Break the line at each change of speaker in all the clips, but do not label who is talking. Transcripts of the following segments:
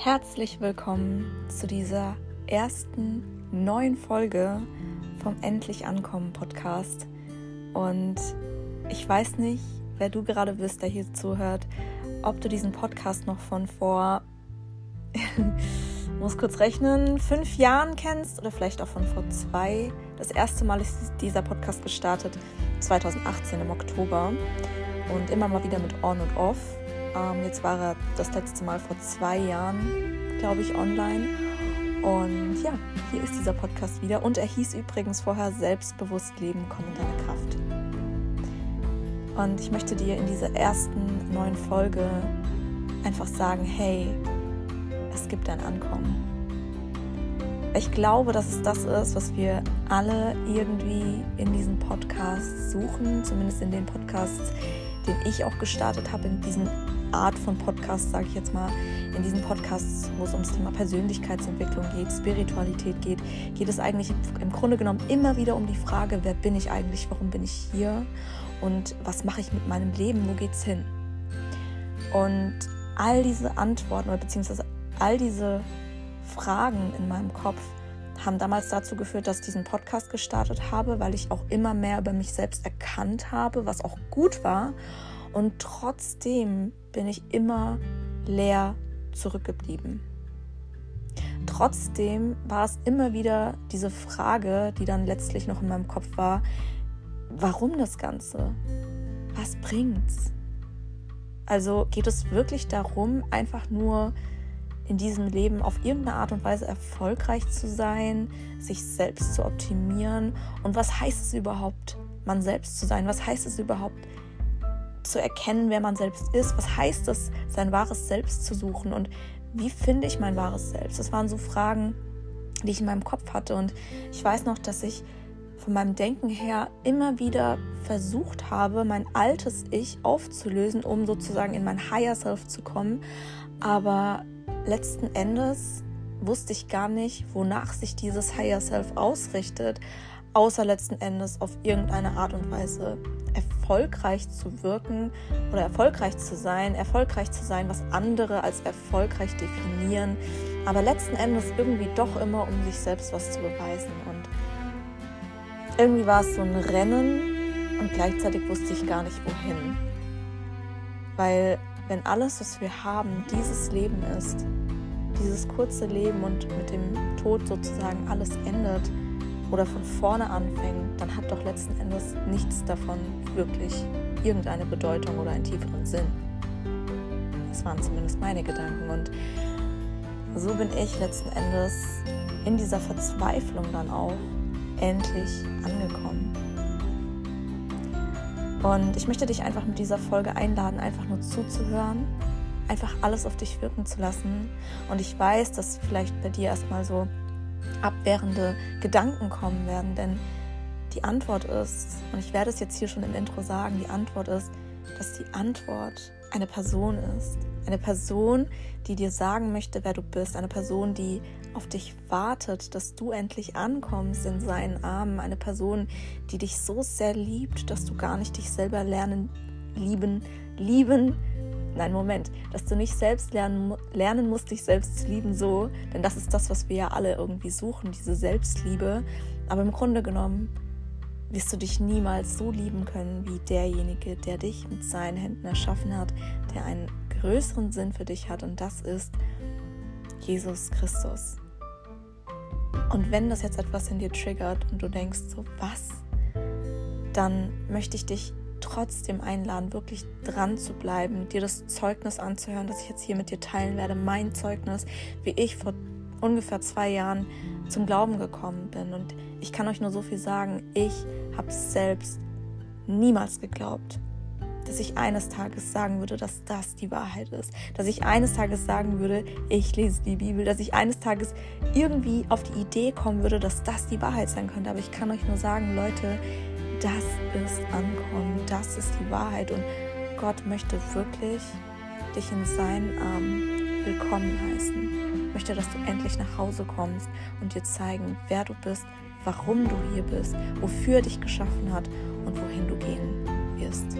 Herzlich willkommen zu dieser ersten neuen Folge vom Endlich Ankommen Podcast. Und ich weiß nicht, wer du gerade bist, der hier zuhört, ob du diesen Podcast noch von vor, muss kurz rechnen, fünf Jahren kennst oder vielleicht auch von vor zwei. Das erste Mal ist dieser Podcast gestartet 2018 im Oktober und immer mal wieder mit On und Off. Ähm, jetzt war er das letzte Mal vor zwei Jahren, glaube ich, online. Und ja, hier ist dieser Podcast wieder. Und er hieß übrigens vorher Selbstbewusst Leben, komm in deine Kraft. Und ich möchte dir in dieser ersten neuen Folge einfach sagen, hey, es gibt ein Ankommen. Ich glaube, dass es das ist, was wir alle irgendwie in diesem Podcast suchen, zumindest in den Podcasts, den ich auch gestartet habe, in diesen Art von Podcast, sage ich jetzt mal, in diesen Podcasts, wo es ums Thema Persönlichkeitsentwicklung geht, Spiritualität geht, geht es eigentlich im Grunde genommen immer wieder um die Frage, wer bin ich eigentlich, warum bin ich hier und was mache ich mit meinem Leben, wo geht's hin? Und all diese Antworten oder beziehungsweise all diese Fragen in meinem Kopf haben damals dazu geführt, dass ich diesen Podcast gestartet habe, weil ich auch immer mehr über mich selbst erkannt habe, was auch gut war. Und trotzdem bin ich immer leer zurückgeblieben. Trotzdem war es immer wieder diese Frage, die dann letztlich noch in meinem Kopf war, warum das Ganze? Was bringt's? Also geht es wirklich darum, einfach nur in diesem Leben auf irgendeine Art und Weise erfolgreich zu sein, sich selbst zu optimieren? Und was heißt es überhaupt, man selbst zu sein? Was heißt es überhaupt, zu erkennen, wer man selbst ist. Was heißt es, sein wahres Selbst zu suchen und wie finde ich mein wahres Selbst? Das waren so Fragen, die ich in meinem Kopf hatte und ich weiß noch, dass ich von meinem Denken her immer wieder versucht habe, mein altes Ich aufzulösen, um sozusagen in mein Higher Self zu kommen. Aber letzten Endes wusste ich gar nicht, wonach sich dieses Higher Self ausrichtet, außer letzten Endes auf irgendeine Art und Weise erfolgreich zu wirken oder erfolgreich zu sein, erfolgreich zu sein, was andere als erfolgreich definieren, aber letzten Endes irgendwie doch immer, um sich selbst was zu beweisen. Und irgendwie war es so ein Rennen und gleichzeitig wusste ich gar nicht wohin. Weil wenn alles, was wir haben, dieses Leben ist, dieses kurze Leben und mit dem Tod sozusagen alles endet, oder von vorne anfängt, dann hat doch letzten Endes nichts davon wirklich irgendeine Bedeutung oder einen tieferen Sinn. Das waren zumindest meine Gedanken. Und so bin ich letzten Endes in dieser Verzweiflung dann auch endlich angekommen. Und ich möchte dich einfach mit dieser Folge einladen, einfach nur zuzuhören, einfach alles auf dich wirken zu lassen. Und ich weiß, dass vielleicht bei dir erstmal so abwehrende Gedanken kommen werden. Denn die Antwort ist, und ich werde es jetzt hier schon im Intro sagen, die Antwort ist, dass die Antwort eine Person ist. Eine Person, die dir sagen möchte, wer du bist. Eine Person, die auf dich wartet, dass du endlich ankommst in seinen Armen. Eine Person, die dich so sehr liebt, dass du gar nicht dich selber lernen, lieben, lieben Nein, Moment, dass du nicht selbst lernen, lernen musst, dich selbst zu lieben, so, denn das ist das, was wir ja alle irgendwie suchen, diese Selbstliebe. Aber im Grunde genommen wirst du dich niemals so lieben können wie derjenige, der dich mit seinen Händen erschaffen hat, der einen größeren Sinn für dich hat und das ist Jesus Christus. Und wenn das jetzt etwas in dir triggert und du denkst so, was, dann möchte ich dich trotzdem einladen, wirklich dran zu bleiben, dir das Zeugnis anzuhören, das ich jetzt hier mit dir teilen werde, mein Zeugnis, wie ich vor ungefähr zwei Jahren zum Glauben gekommen bin. Und ich kann euch nur so viel sagen, ich habe selbst niemals geglaubt, dass ich eines Tages sagen würde, dass das die Wahrheit ist. Dass ich eines Tages sagen würde, ich lese die Bibel. Dass ich eines Tages irgendwie auf die Idee kommen würde, dass das die Wahrheit sein könnte. Aber ich kann euch nur sagen, Leute, das ist Ankommen, das ist die Wahrheit und Gott möchte wirklich dich in seinen Armen willkommen heißen. Möchte, dass du endlich nach Hause kommst und dir zeigen, wer du bist, warum du hier bist, wofür er dich geschaffen hat und wohin du gehen wirst.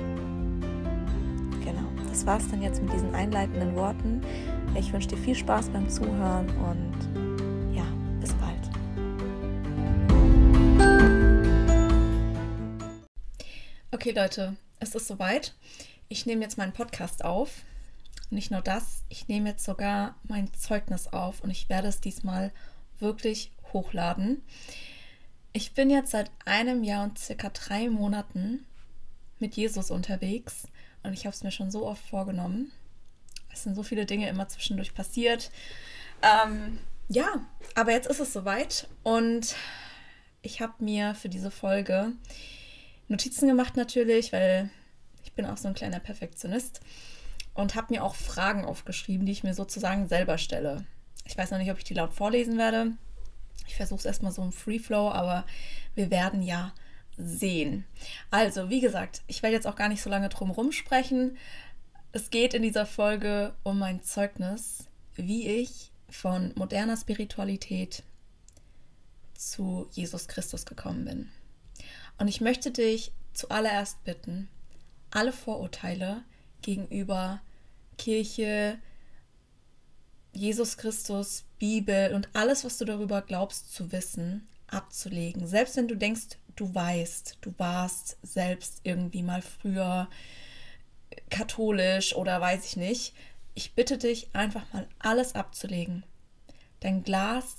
Genau, das war es dann jetzt mit diesen einleitenden Worten. Ich wünsche dir viel Spaß beim Zuhören und ja, bis bald. Okay Leute, es ist soweit. Ich nehme jetzt meinen Podcast auf. Nicht nur das, ich nehme jetzt sogar mein Zeugnis auf und ich werde es diesmal wirklich hochladen. Ich bin jetzt seit einem Jahr und circa drei Monaten mit Jesus unterwegs und ich habe es mir schon so oft vorgenommen. Es sind so viele Dinge immer zwischendurch passiert. Ähm, ja, aber jetzt ist es soweit und ich habe mir für diese Folge Notizen gemacht natürlich, weil ich bin auch so ein kleiner Perfektionist und habe mir auch Fragen aufgeschrieben, die ich mir sozusagen selber stelle. Ich weiß noch nicht, ob ich die laut vorlesen werde. Ich versuche es erstmal so im Free Flow, aber wir werden ja sehen. Also, wie gesagt, ich werde jetzt auch gar nicht so lange drum rumsprechen. Es geht in dieser Folge um mein Zeugnis, wie ich von moderner Spiritualität zu Jesus Christus gekommen bin. Und ich möchte dich zuallererst bitten, alle Vorurteile gegenüber Kirche, Jesus Christus, Bibel und alles, was du darüber glaubst zu wissen, abzulegen. Selbst wenn du denkst, du weißt, du warst selbst irgendwie mal früher katholisch oder weiß ich nicht. Ich bitte dich einfach mal alles abzulegen. Dein Glas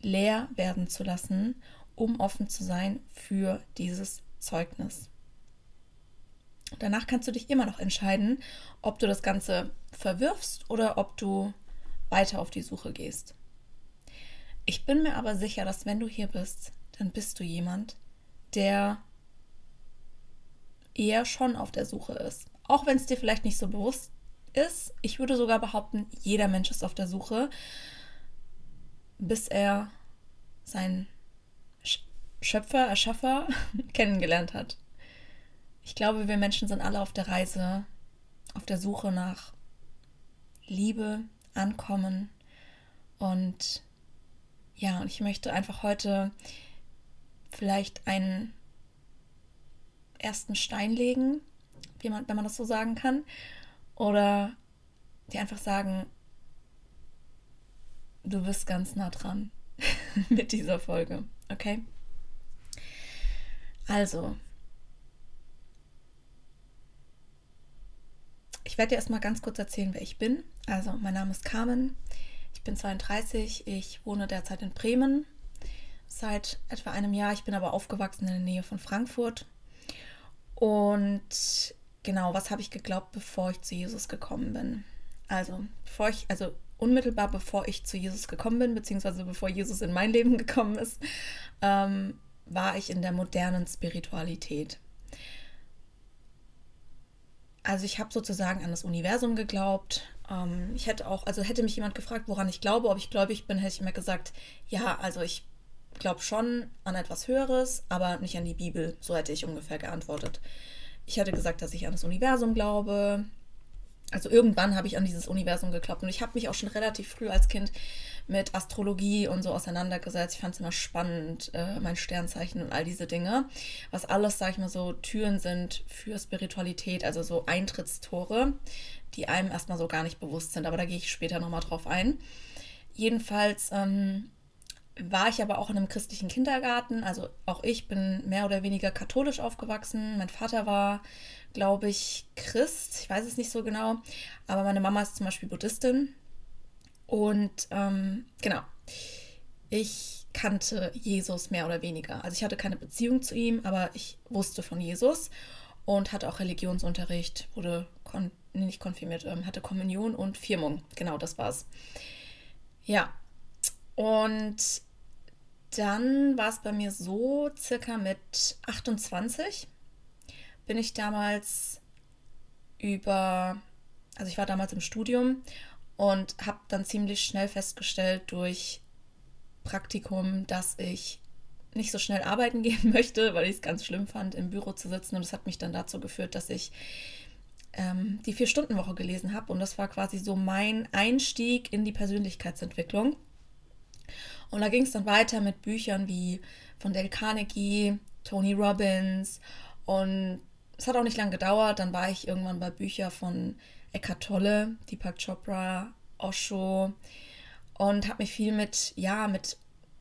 leer werden zu lassen, um offen zu sein für dieses Zeugnis. Danach kannst du dich immer noch entscheiden, ob du das Ganze verwirfst oder ob du weiter auf die Suche gehst. Ich bin mir aber sicher, dass wenn du hier bist, dann bist du jemand, der eher schon auf der Suche ist. Auch wenn es dir vielleicht nicht so bewusst ist. Ich würde sogar behaupten, jeder Mensch ist auf der Suche, bis er seinen Schöpfer, Erschaffer kennengelernt hat. Ich glaube, wir Menschen sind alle auf der Reise, auf der Suche nach Liebe, Ankommen und ja, und ich möchte einfach heute vielleicht einen ersten Stein legen, wie man, wenn man das so sagen kann, oder die einfach sagen, du bist ganz nah dran mit dieser Folge, okay? Also, ich werde dir erstmal ganz kurz erzählen, wer ich bin. Also, mein Name ist Carmen, ich bin 32, ich wohne derzeit in Bremen seit etwa einem Jahr. Ich bin aber aufgewachsen in der Nähe von Frankfurt. Und genau, was habe ich geglaubt, bevor ich zu Jesus gekommen bin? Also, bevor ich, also unmittelbar bevor ich zu Jesus gekommen bin, beziehungsweise bevor Jesus in mein Leben gekommen ist, ähm, war ich in der modernen Spiritualität. Also ich habe sozusagen an das Universum geglaubt. Ähm, ich hätte auch, also hätte mich jemand gefragt, woran ich glaube, ob ich gläubig bin, hätte ich mir gesagt, ja, also ich glaube schon an etwas Höheres, aber nicht an die Bibel. So hätte ich ungefähr geantwortet. Ich hätte gesagt, dass ich an das Universum glaube. Also irgendwann habe ich an dieses Universum geglaubt und ich habe mich auch schon relativ früh als Kind mit Astrologie und so auseinandergesetzt. Ich fand es immer spannend, äh, mein Sternzeichen und all diese Dinge. Was alles, sag ich mal so, Türen sind für Spiritualität, also so Eintrittstore, die einem erstmal so gar nicht bewusst sind. Aber da gehe ich später nochmal drauf ein. Jedenfalls ähm, war ich aber auch in einem christlichen Kindergarten. Also auch ich bin mehr oder weniger katholisch aufgewachsen. Mein Vater war, glaube ich, Christ. Ich weiß es nicht so genau. Aber meine Mama ist zum Beispiel Buddhistin. Und ähm, genau, ich kannte Jesus mehr oder weniger. Also ich hatte keine Beziehung zu ihm, aber ich wusste von Jesus und hatte auch Religionsunterricht, wurde kon nicht konfirmiert, ähm, hatte Kommunion und Firmung. Genau, das war's. Ja, und dann war es bei mir so, circa mit 28 bin ich damals über, also ich war damals im Studium und habe dann ziemlich schnell festgestellt durch Praktikum, dass ich nicht so schnell arbeiten gehen möchte, weil ich es ganz schlimm fand, im Büro zu sitzen. Und das hat mich dann dazu geführt, dass ich ähm, die Vier-Stunden-Woche gelesen habe. Und das war quasi so mein Einstieg in die Persönlichkeitsentwicklung. Und da ging es dann weiter mit Büchern wie von Dale Carnegie, Tony Robbins und es hat auch nicht lange gedauert. Dann war ich irgendwann bei Büchern von Eckhart Tolle, Deepak Chopra, Osho und habe mich viel mit, ja, mit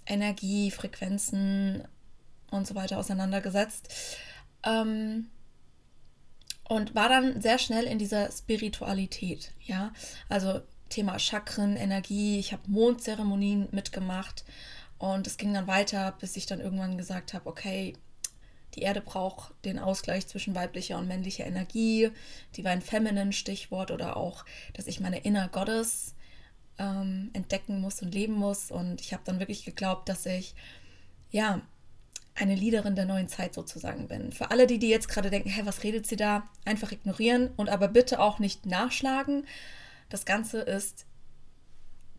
Energie, Frequenzen und so weiter auseinandergesetzt. Ähm, und war dann sehr schnell in dieser Spiritualität, ja. Also Thema Chakren, Energie, ich habe Mondzeremonien mitgemacht und es ging dann weiter, bis ich dann irgendwann gesagt habe, okay, die Erde braucht den Ausgleich zwischen weiblicher und männlicher Energie, Divine Feminine Stichwort oder auch, dass ich meine Inner Goddess ähm, entdecken muss und leben muss und ich habe dann wirklich geglaubt, dass ich ja eine Leaderin der neuen Zeit sozusagen bin. Für alle, die, die jetzt gerade denken, hä, was redet sie da? Einfach ignorieren und aber bitte auch nicht nachschlagen. Das Ganze ist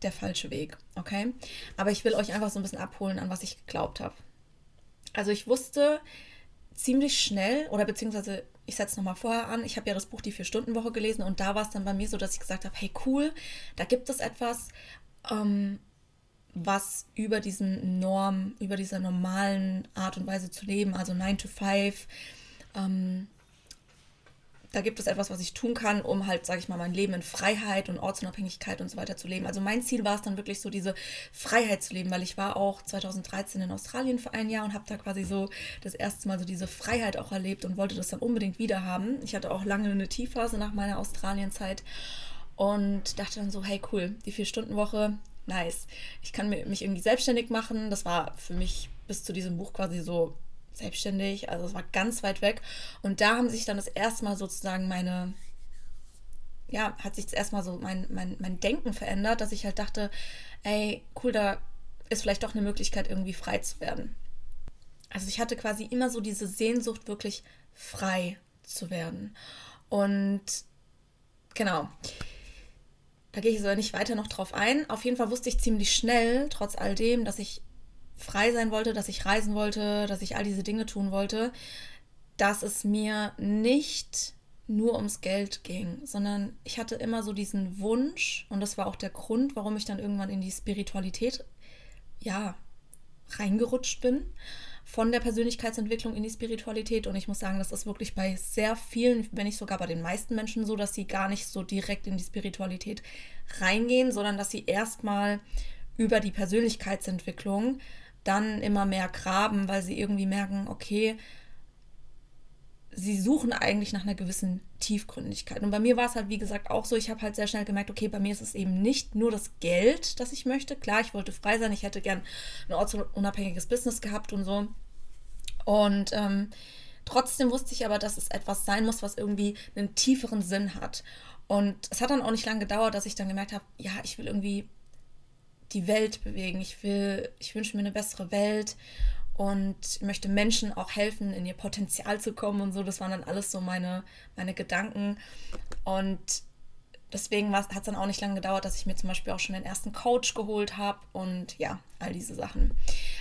der falsche Weg, okay? Aber ich will euch einfach so ein bisschen abholen, an was ich geglaubt habe. Also ich wusste ziemlich schnell, oder beziehungsweise ich setze nochmal vorher an, ich habe ja das Buch Die Vier-Stunden-Woche gelesen und da war es dann bei mir so, dass ich gesagt habe, hey cool, da gibt es etwas, ähm, was über diesen Norm, über dieser normalen Art und Weise zu leben, also 9 to 5, ähm, da gibt es etwas, was ich tun kann, um halt, sage ich mal, mein Leben in Freiheit und Ortsunabhängigkeit und so weiter zu leben. Also mein Ziel war es dann wirklich so, diese Freiheit zu leben, weil ich war auch 2013 in Australien für ein Jahr und habe da quasi so das erste Mal so diese Freiheit auch erlebt und wollte das dann unbedingt wieder haben. Ich hatte auch lange eine Tiefphase nach meiner Australienzeit und dachte dann so, hey cool, die Vier-Stunden-Woche, nice. Ich kann mich irgendwie selbstständig machen. Das war für mich bis zu diesem Buch quasi so selbstständig. Also es war ganz weit weg. Und da haben sich dann das erste Mal sozusagen meine, ja, hat sich das erstmal so mein, mein, mein Denken verändert, dass ich halt dachte, ey, cool, da ist vielleicht doch eine Möglichkeit, irgendwie frei zu werden. Also ich hatte quasi immer so diese Sehnsucht, wirklich frei zu werden. Und genau. Da gehe ich so nicht weiter noch drauf ein. Auf jeden Fall wusste ich ziemlich schnell, trotz all dem, dass ich frei sein wollte, dass ich reisen wollte, dass ich all diese Dinge tun wollte, dass es mir nicht nur ums Geld ging, sondern ich hatte immer so diesen Wunsch und das war auch der Grund, warum ich dann irgendwann in die Spiritualität ja reingerutscht bin von der Persönlichkeitsentwicklung in die Spiritualität. Und ich muss sagen, das ist wirklich bei sehr vielen, wenn nicht sogar bei den meisten Menschen so, dass sie gar nicht so direkt in die Spiritualität reingehen, sondern dass sie erstmal über die Persönlichkeitsentwicklung dann immer mehr graben, weil sie irgendwie merken, okay, sie suchen eigentlich nach einer gewissen Tiefgründigkeit. Und bei mir war es halt, wie gesagt, auch so, ich habe halt sehr schnell gemerkt, okay, bei mir ist es eben nicht nur das Geld, das ich möchte. Klar, ich wollte frei sein, ich hätte gern ein ortsunabhängiges Business gehabt und so. Und ähm, trotzdem wusste ich aber, dass es etwas sein muss, was irgendwie einen tieferen Sinn hat. Und es hat dann auch nicht lange gedauert, dass ich dann gemerkt habe, ja, ich will irgendwie die Welt bewegen. Ich will, ich wünsche mir eine bessere Welt und möchte Menschen auch helfen, in ihr Potenzial zu kommen und so. Das waren dann alles so meine, meine Gedanken. Und deswegen hat es dann auch nicht lange gedauert, dass ich mir zum Beispiel auch schon den ersten Coach geholt habe und ja, all diese Sachen.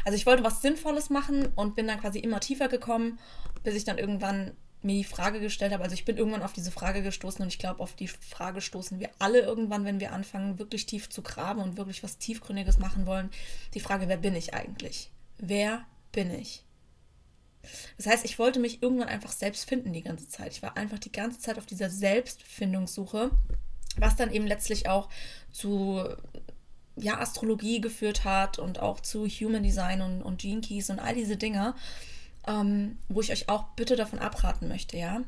Also ich wollte was Sinnvolles machen und bin dann quasi immer tiefer gekommen, bis ich dann irgendwann mir die Frage gestellt habe. Also ich bin irgendwann auf diese Frage gestoßen und ich glaube, auf die Frage stoßen wir alle irgendwann, wenn wir anfangen, wirklich tief zu graben und wirklich was Tiefgründiges machen wollen. Die Frage, wer bin ich eigentlich? Wer bin ich? Das heißt, ich wollte mich irgendwann einfach selbst finden die ganze Zeit. Ich war einfach die ganze Zeit auf dieser Selbstfindungssuche, was dann eben letztlich auch zu ja, Astrologie geführt hat und auch zu Human Design und, und Gene Keys und all diese Dinge ähm, wo ich euch auch bitte davon abraten möchte, ja.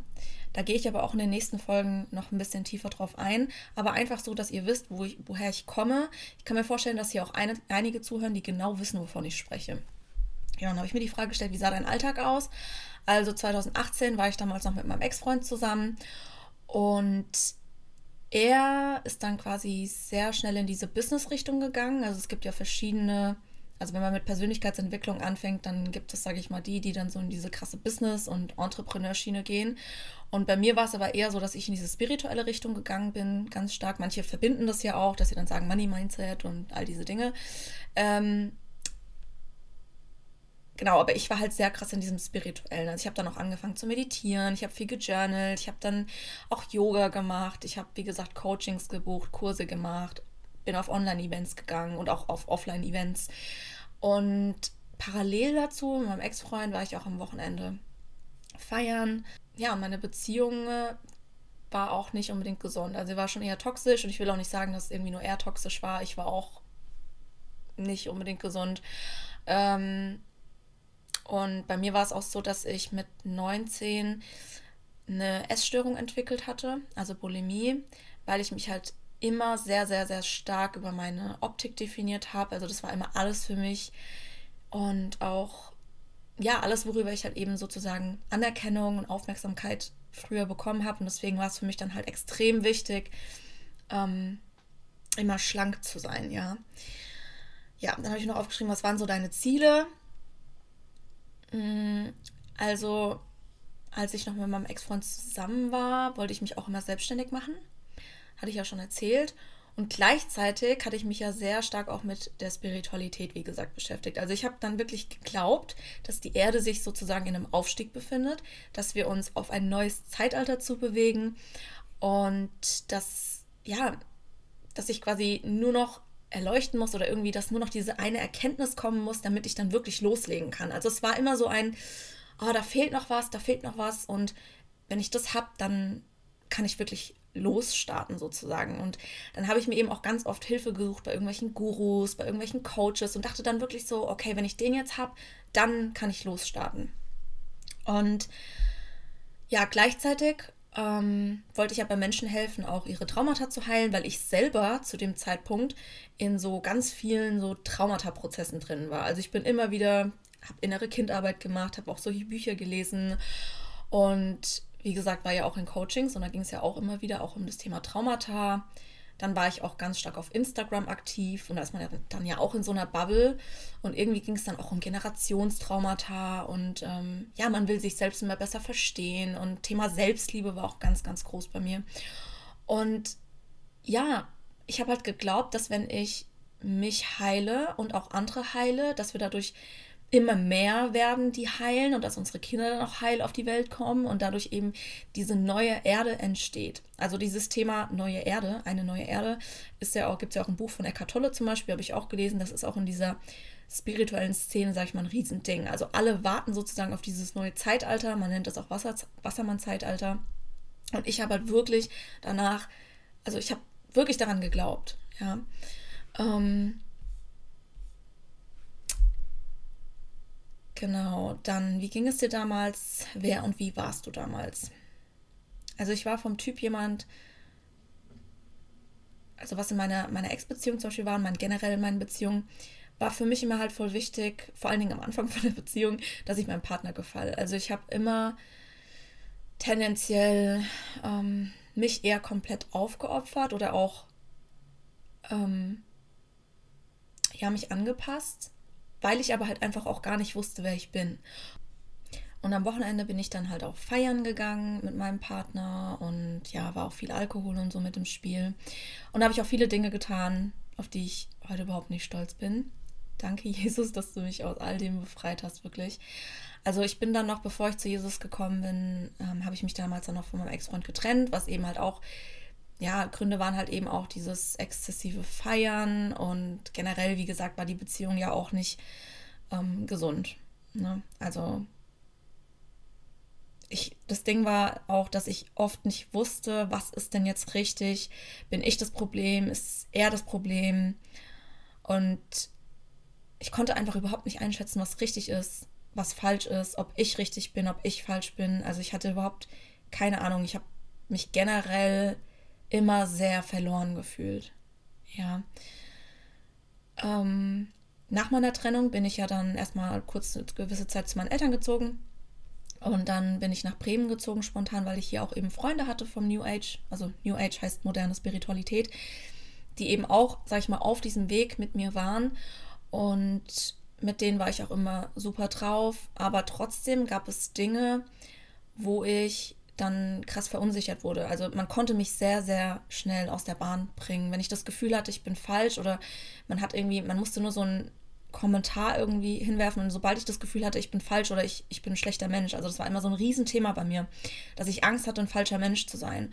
Da gehe ich aber auch in den nächsten Folgen noch ein bisschen tiefer drauf ein. Aber einfach so, dass ihr wisst, wo ich, woher ich komme. Ich kann mir vorstellen, dass hier auch eine, einige zuhören, die genau wissen, wovon ich spreche. Ja, dann habe ich mir die Frage gestellt, wie sah dein Alltag aus? Also 2018 war ich damals noch mit meinem Ex-Freund zusammen und er ist dann quasi sehr schnell in diese Business-Richtung gegangen. Also es gibt ja verschiedene also wenn man mit Persönlichkeitsentwicklung anfängt, dann gibt es, sage ich mal, die, die dann so in diese krasse Business- und Entrepreneurschiene gehen. Und bei mir war es aber eher so, dass ich in diese spirituelle Richtung gegangen bin, ganz stark. Manche verbinden das ja auch, dass sie dann sagen Money Mindset und all diese Dinge. Ähm, genau, aber ich war halt sehr krass in diesem Spirituellen. Also ich habe dann auch angefangen zu meditieren, ich habe viel gejournalt, ich habe dann auch Yoga gemacht, ich habe, wie gesagt, Coachings gebucht, Kurse gemacht, bin auf Online-Events gegangen und auch auf Offline-Events. Und parallel dazu, mit meinem Ex-Freund, war ich auch am Wochenende feiern. Ja, meine Beziehung war auch nicht unbedingt gesund. Also sie war schon eher toxisch und ich will auch nicht sagen, dass irgendwie nur er toxisch war. Ich war auch nicht unbedingt gesund. Ähm, und bei mir war es auch so, dass ich mit 19 eine Essstörung entwickelt hatte, also Bulimie, weil ich mich halt immer sehr, sehr, sehr stark über meine Optik definiert habe. Also das war immer alles für mich und auch, ja, alles, worüber ich halt eben sozusagen Anerkennung und Aufmerksamkeit früher bekommen habe. Und deswegen war es für mich dann halt extrem wichtig, ähm, immer schlank zu sein, ja. Ja, dann habe ich noch aufgeschrieben, was waren so deine Ziele? Mm, also, als ich noch mit meinem Ex-Freund zusammen war, wollte ich mich auch immer selbstständig machen. Hatte ich ja schon erzählt. Und gleichzeitig hatte ich mich ja sehr stark auch mit der Spiritualität, wie gesagt, beschäftigt. Also ich habe dann wirklich geglaubt, dass die Erde sich sozusagen in einem Aufstieg befindet, dass wir uns auf ein neues Zeitalter zu bewegen und dass, ja, dass ich quasi nur noch erleuchten muss oder irgendwie, dass nur noch diese eine Erkenntnis kommen muss, damit ich dann wirklich loslegen kann. Also es war immer so ein, oh, da fehlt noch was, da fehlt noch was und wenn ich das habe, dann kann ich wirklich losstarten sozusagen. Und dann habe ich mir eben auch ganz oft Hilfe gesucht bei irgendwelchen Gurus, bei irgendwelchen Coaches und dachte dann wirklich so, okay, wenn ich den jetzt habe, dann kann ich losstarten. Und ja, gleichzeitig ähm, wollte ich ja bei Menschen helfen, auch ihre Traumata zu heilen, weil ich selber zu dem Zeitpunkt in so ganz vielen so Traumata-Prozessen drin war. Also ich bin immer wieder, habe innere Kindarbeit gemacht, habe auch solche Bücher gelesen und wie gesagt, war ja auch in Coachings und da ging es ja auch immer wieder auch um das Thema Traumata. Dann war ich auch ganz stark auf Instagram aktiv und da ist man ja dann ja auch in so einer Bubble und irgendwie ging es dann auch um Generationstraumata und ähm, ja, man will sich selbst immer besser verstehen und Thema Selbstliebe war auch ganz, ganz groß bei mir. Und ja, ich habe halt geglaubt, dass wenn ich mich heile und auch andere heile, dass wir dadurch immer mehr werden, die heilen und dass unsere Kinder dann auch heil auf die Welt kommen und dadurch eben diese neue Erde entsteht. Also dieses Thema neue Erde, eine neue Erde, ist ja auch, gibt es ja auch ein Buch von Eckhart Tolle zum Beispiel, habe ich auch gelesen, das ist auch in dieser spirituellen Szene, sage ich mal, ein Riesending. Also alle warten sozusagen auf dieses neue Zeitalter, man nennt das auch Wasser, Wassermann-Zeitalter. Und ich habe halt wirklich danach, also ich habe wirklich daran geglaubt, ja. Ähm, Genau, dann, wie ging es dir damals? Wer und wie warst du damals? Also ich war vom Typ jemand, also was in meiner, meiner Ex-Beziehung zum Beispiel war und mein, generell in meinen Beziehungen, war für mich immer halt voll wichtig, vor allen Dingen am Anfang von der Beziehung, dass ich meinem Partner gefalle. Also ich habe immer tendenziell ähm, mich eher komplett aufgeopfert oder auch ähm, ja, mich angepasst weil ich aber halt einfach auch gar nicht wusste, wer ich bin. Und am Wochenende bin ich dann halt auch feiern gegangen mit meinem Partner und ja, war auch viel Alkohol und so mit im Spiel. Und da habe ich auch viele Dinge getan, auf die ich heute überhaupt nicht stolz bin. Danke, Jesus, dass du mich aus all dem befreit hast, wirklich. Also ich bin dann noch, bevor ich zu Jesus gekommen bin, ähm, habe ich mich damals dann noch von meinem Ex-Freund getrennt, was eben halt auch ja, Gründe waren halt eben auch dieses exzessive Feiern und generell, wie gesagt, war die Beziehung ja auch nicht ähm, gesund. Ne? Also ich, das Ding war auch, dass ich oft nicht wusste, was ist denn jetzt richtig? Bin ich das Problem? Ist er das Problem? Und ich konnte einfach überhaupt nicht einschätzen, was richtig ist, was falsch ist, ob ich richtig bin, ob ich falsch bin. Also ich hatte überhaupt keine Ahnung. Ich habe mich generell immer sehr verloren gefühlt. Ja. Ähm, nach meiner Trennung bin ich ja dann erstmal kurz eine gewisse Zeit zu meinen Eltern gezogen. Und dann bin ich nach Bremen gezogen, spontan, weil ich hier auch eben Freunde hatte vom New Age. Also New Age heißt moderne Spiritualität, die eben auch, sag ich mal, auf diesem Weg mit mir waren. Und mit denen war ich auch immer super drauf. Aber trotzdem gab es Dinge, wo ich dann krass verunsichert wurde. Also man konnte mich sehr, sehr schnell aus der Bahn bringen. Wenn ich das Gefühl hatte, ich bin falsch oder man hat irgendwie, man musste nur so einen Kommentar irgendwie hinwerfen und sobald ich das Gefühl hatte, ich bin falsch oder ich, ich bin ein schlechter Mensch, also das war immer so ein Riesenthema bei mir, dass ich Angst hatte, ein falscher Mensch zu sein.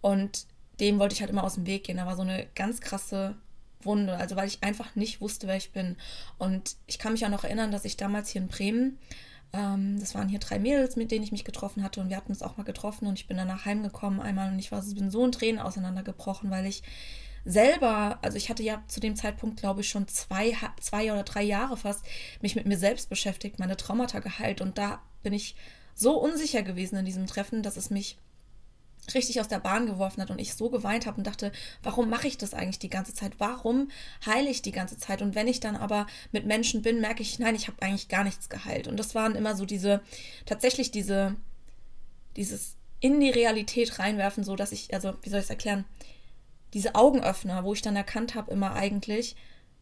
Und dem wollte ich halt immer aus dem Weg gehen. Da war so eine ganz krasse Wunde, also weil ich einfach nicht wusste, wer ich bin. Und ich kann mich auch noch erinnern, dass ich damals hier in Bremen Ähm, das waren hier drei Mädels, mit denen ich mich getroffen hatte und wir hatten uns auch mal getroffen und ich bin danach heimgekommen einmal und ich war bin so in Tränen auseinandergebrochen, weil ich selber, also ich hatte ja zu dem Zeitpunkt, glaube ich, schon zwei, zwei oder drei Jahre fast mich mit mir selbst beschäftigt, meine Traumata geheilt und da bin ich so unsicher gewesen in diesem Treffen, dass es mich richtig aus der Bahn geworfen hat und ich so geweint habe und dachte, warum mache ich das eigentlich die ganze Zeit? Warum heile ich die ganze Zeit? Und wenn ich dann aber mit Menschen bin, merke ich, nein, ich habe eigentlich gar nichts geheilt. Und das waren immer so diese, tatsächlich diese, dieses in die Realität reinwerfen, so dass ich, also wie soll ich es erklären, diese Augenöffner, wo ich dann erkannt habe, immer eigentlich,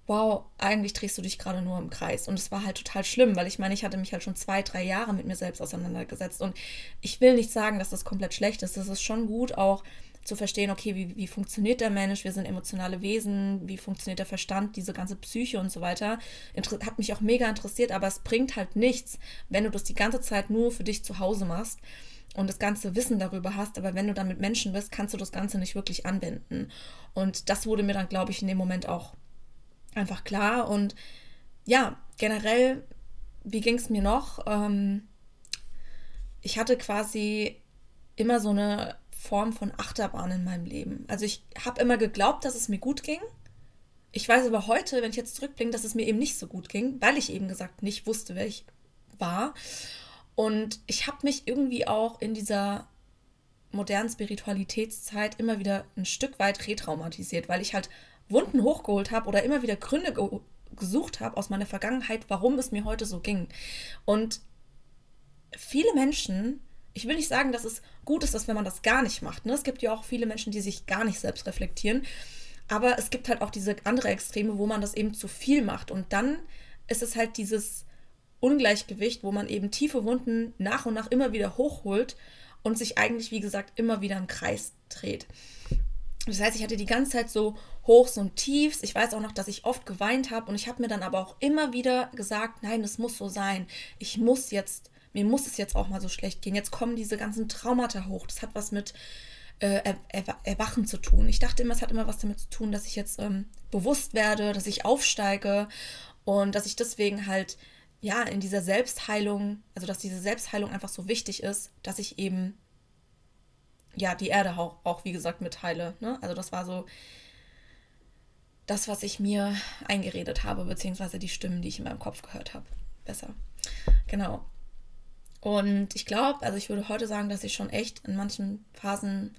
wow, eigentlich drehst du dich gerade nur im Kreis. Und es war halt total schlimm, weil ich meine, ich hatte mich halt schon zwei, drei Jahre mit mir selbst auseinandergesetzt. Und ich will nicht sagen, dass das komplett schlecht ist. Es ist schon gut, auch zu verstehen, okay, wie, wie funktioniert der Mensch, wir sind emotionale Wesen, wie funktioniert der Verstand, diese ganze Psyche und so weiter. Inter hat mich auch mega interessiert, aber es bringt halt nichts, wenn du das die ganze Zeit nur für dich zu Hause machst und das ganze Wissen darüber hast, aber wenn du dann mit Menschen bist, kannst du das Ganze nicht wirklich anwenden. Und das wurde mir dann, glaube ich, in dem Moment auch einfach klar. Und ja, generell, wie ging es mir noch? Ähm, ich hatte quasi immer so eine Form von Achterbahn in meinem Leben. Also ich habe immer geglaubt, dass es mir gut ging. Ich weiß aber heute, wenn ich jetzt zurückblicke, dass es mir eben nicht so gut ging, weil ich eben gesagt nicht wusste, wer ich war. Und ich habe mich irgendwie auch in dieser modernen Spiritualitätszeit immer wieder ein Stück weit retraumatisiert, weil ich halt Wunden hochgeholt habe oder immer wieder Gründe ge gesucht habe aus meiner Vergangenheit, warum es mir heute so ging. Und viele Menschen, ich will nicht sagen, dass es gut ist, dass wenn man das gar nicht macht. Ne? Es gibt ja auch viele Menschen, die sich gar nicht selbst reflektieren. Aber es gibt halt auch diese andere Extreme, wo man das eben zu viel macht. Und dann ist es halt dieses Ungleichgewicht, wo man eben tiefe Wunden nach und nach immer wieder hochholt und sich eigentlich, wie gesagt, immer wieder im Kreis dreht. Das heißt, ich hatte die ganze Zeit so Hochs und Tiefs. Ich weiß auch noch, dass ich oft geweint habe und ich habe mir dann aber auch immer wieder gesagt, nein, es muss so sein. Ich muss jetzt, mir muss es jetzt auch mal so schlecht gehen. Jetzt kommen diese ganzen Traumata hoch. Das hat was mit äh, er, er, Erwachen zu tun. Ich dachte immer, es hat immer was damit zu tun, dass ich jetzt ähm, bewusst werde, dass ich aufsteige und dass ich deswegen halt ja in dieser Selbstheilung, also dass diese Selbstheilung einfach so wichtig ist, dass ich eben ja, die Erde auch, auch wie gesagt, mitteile. Ne? Also das war so das, was ich mir eingeredet habe, beziehungsweise die Stimmen, die ich in meinem Kopf gehört habe. Besser. Genau. Und ich glaube, also ich würde heute sagen, dass ich schon echt in manchen Phasen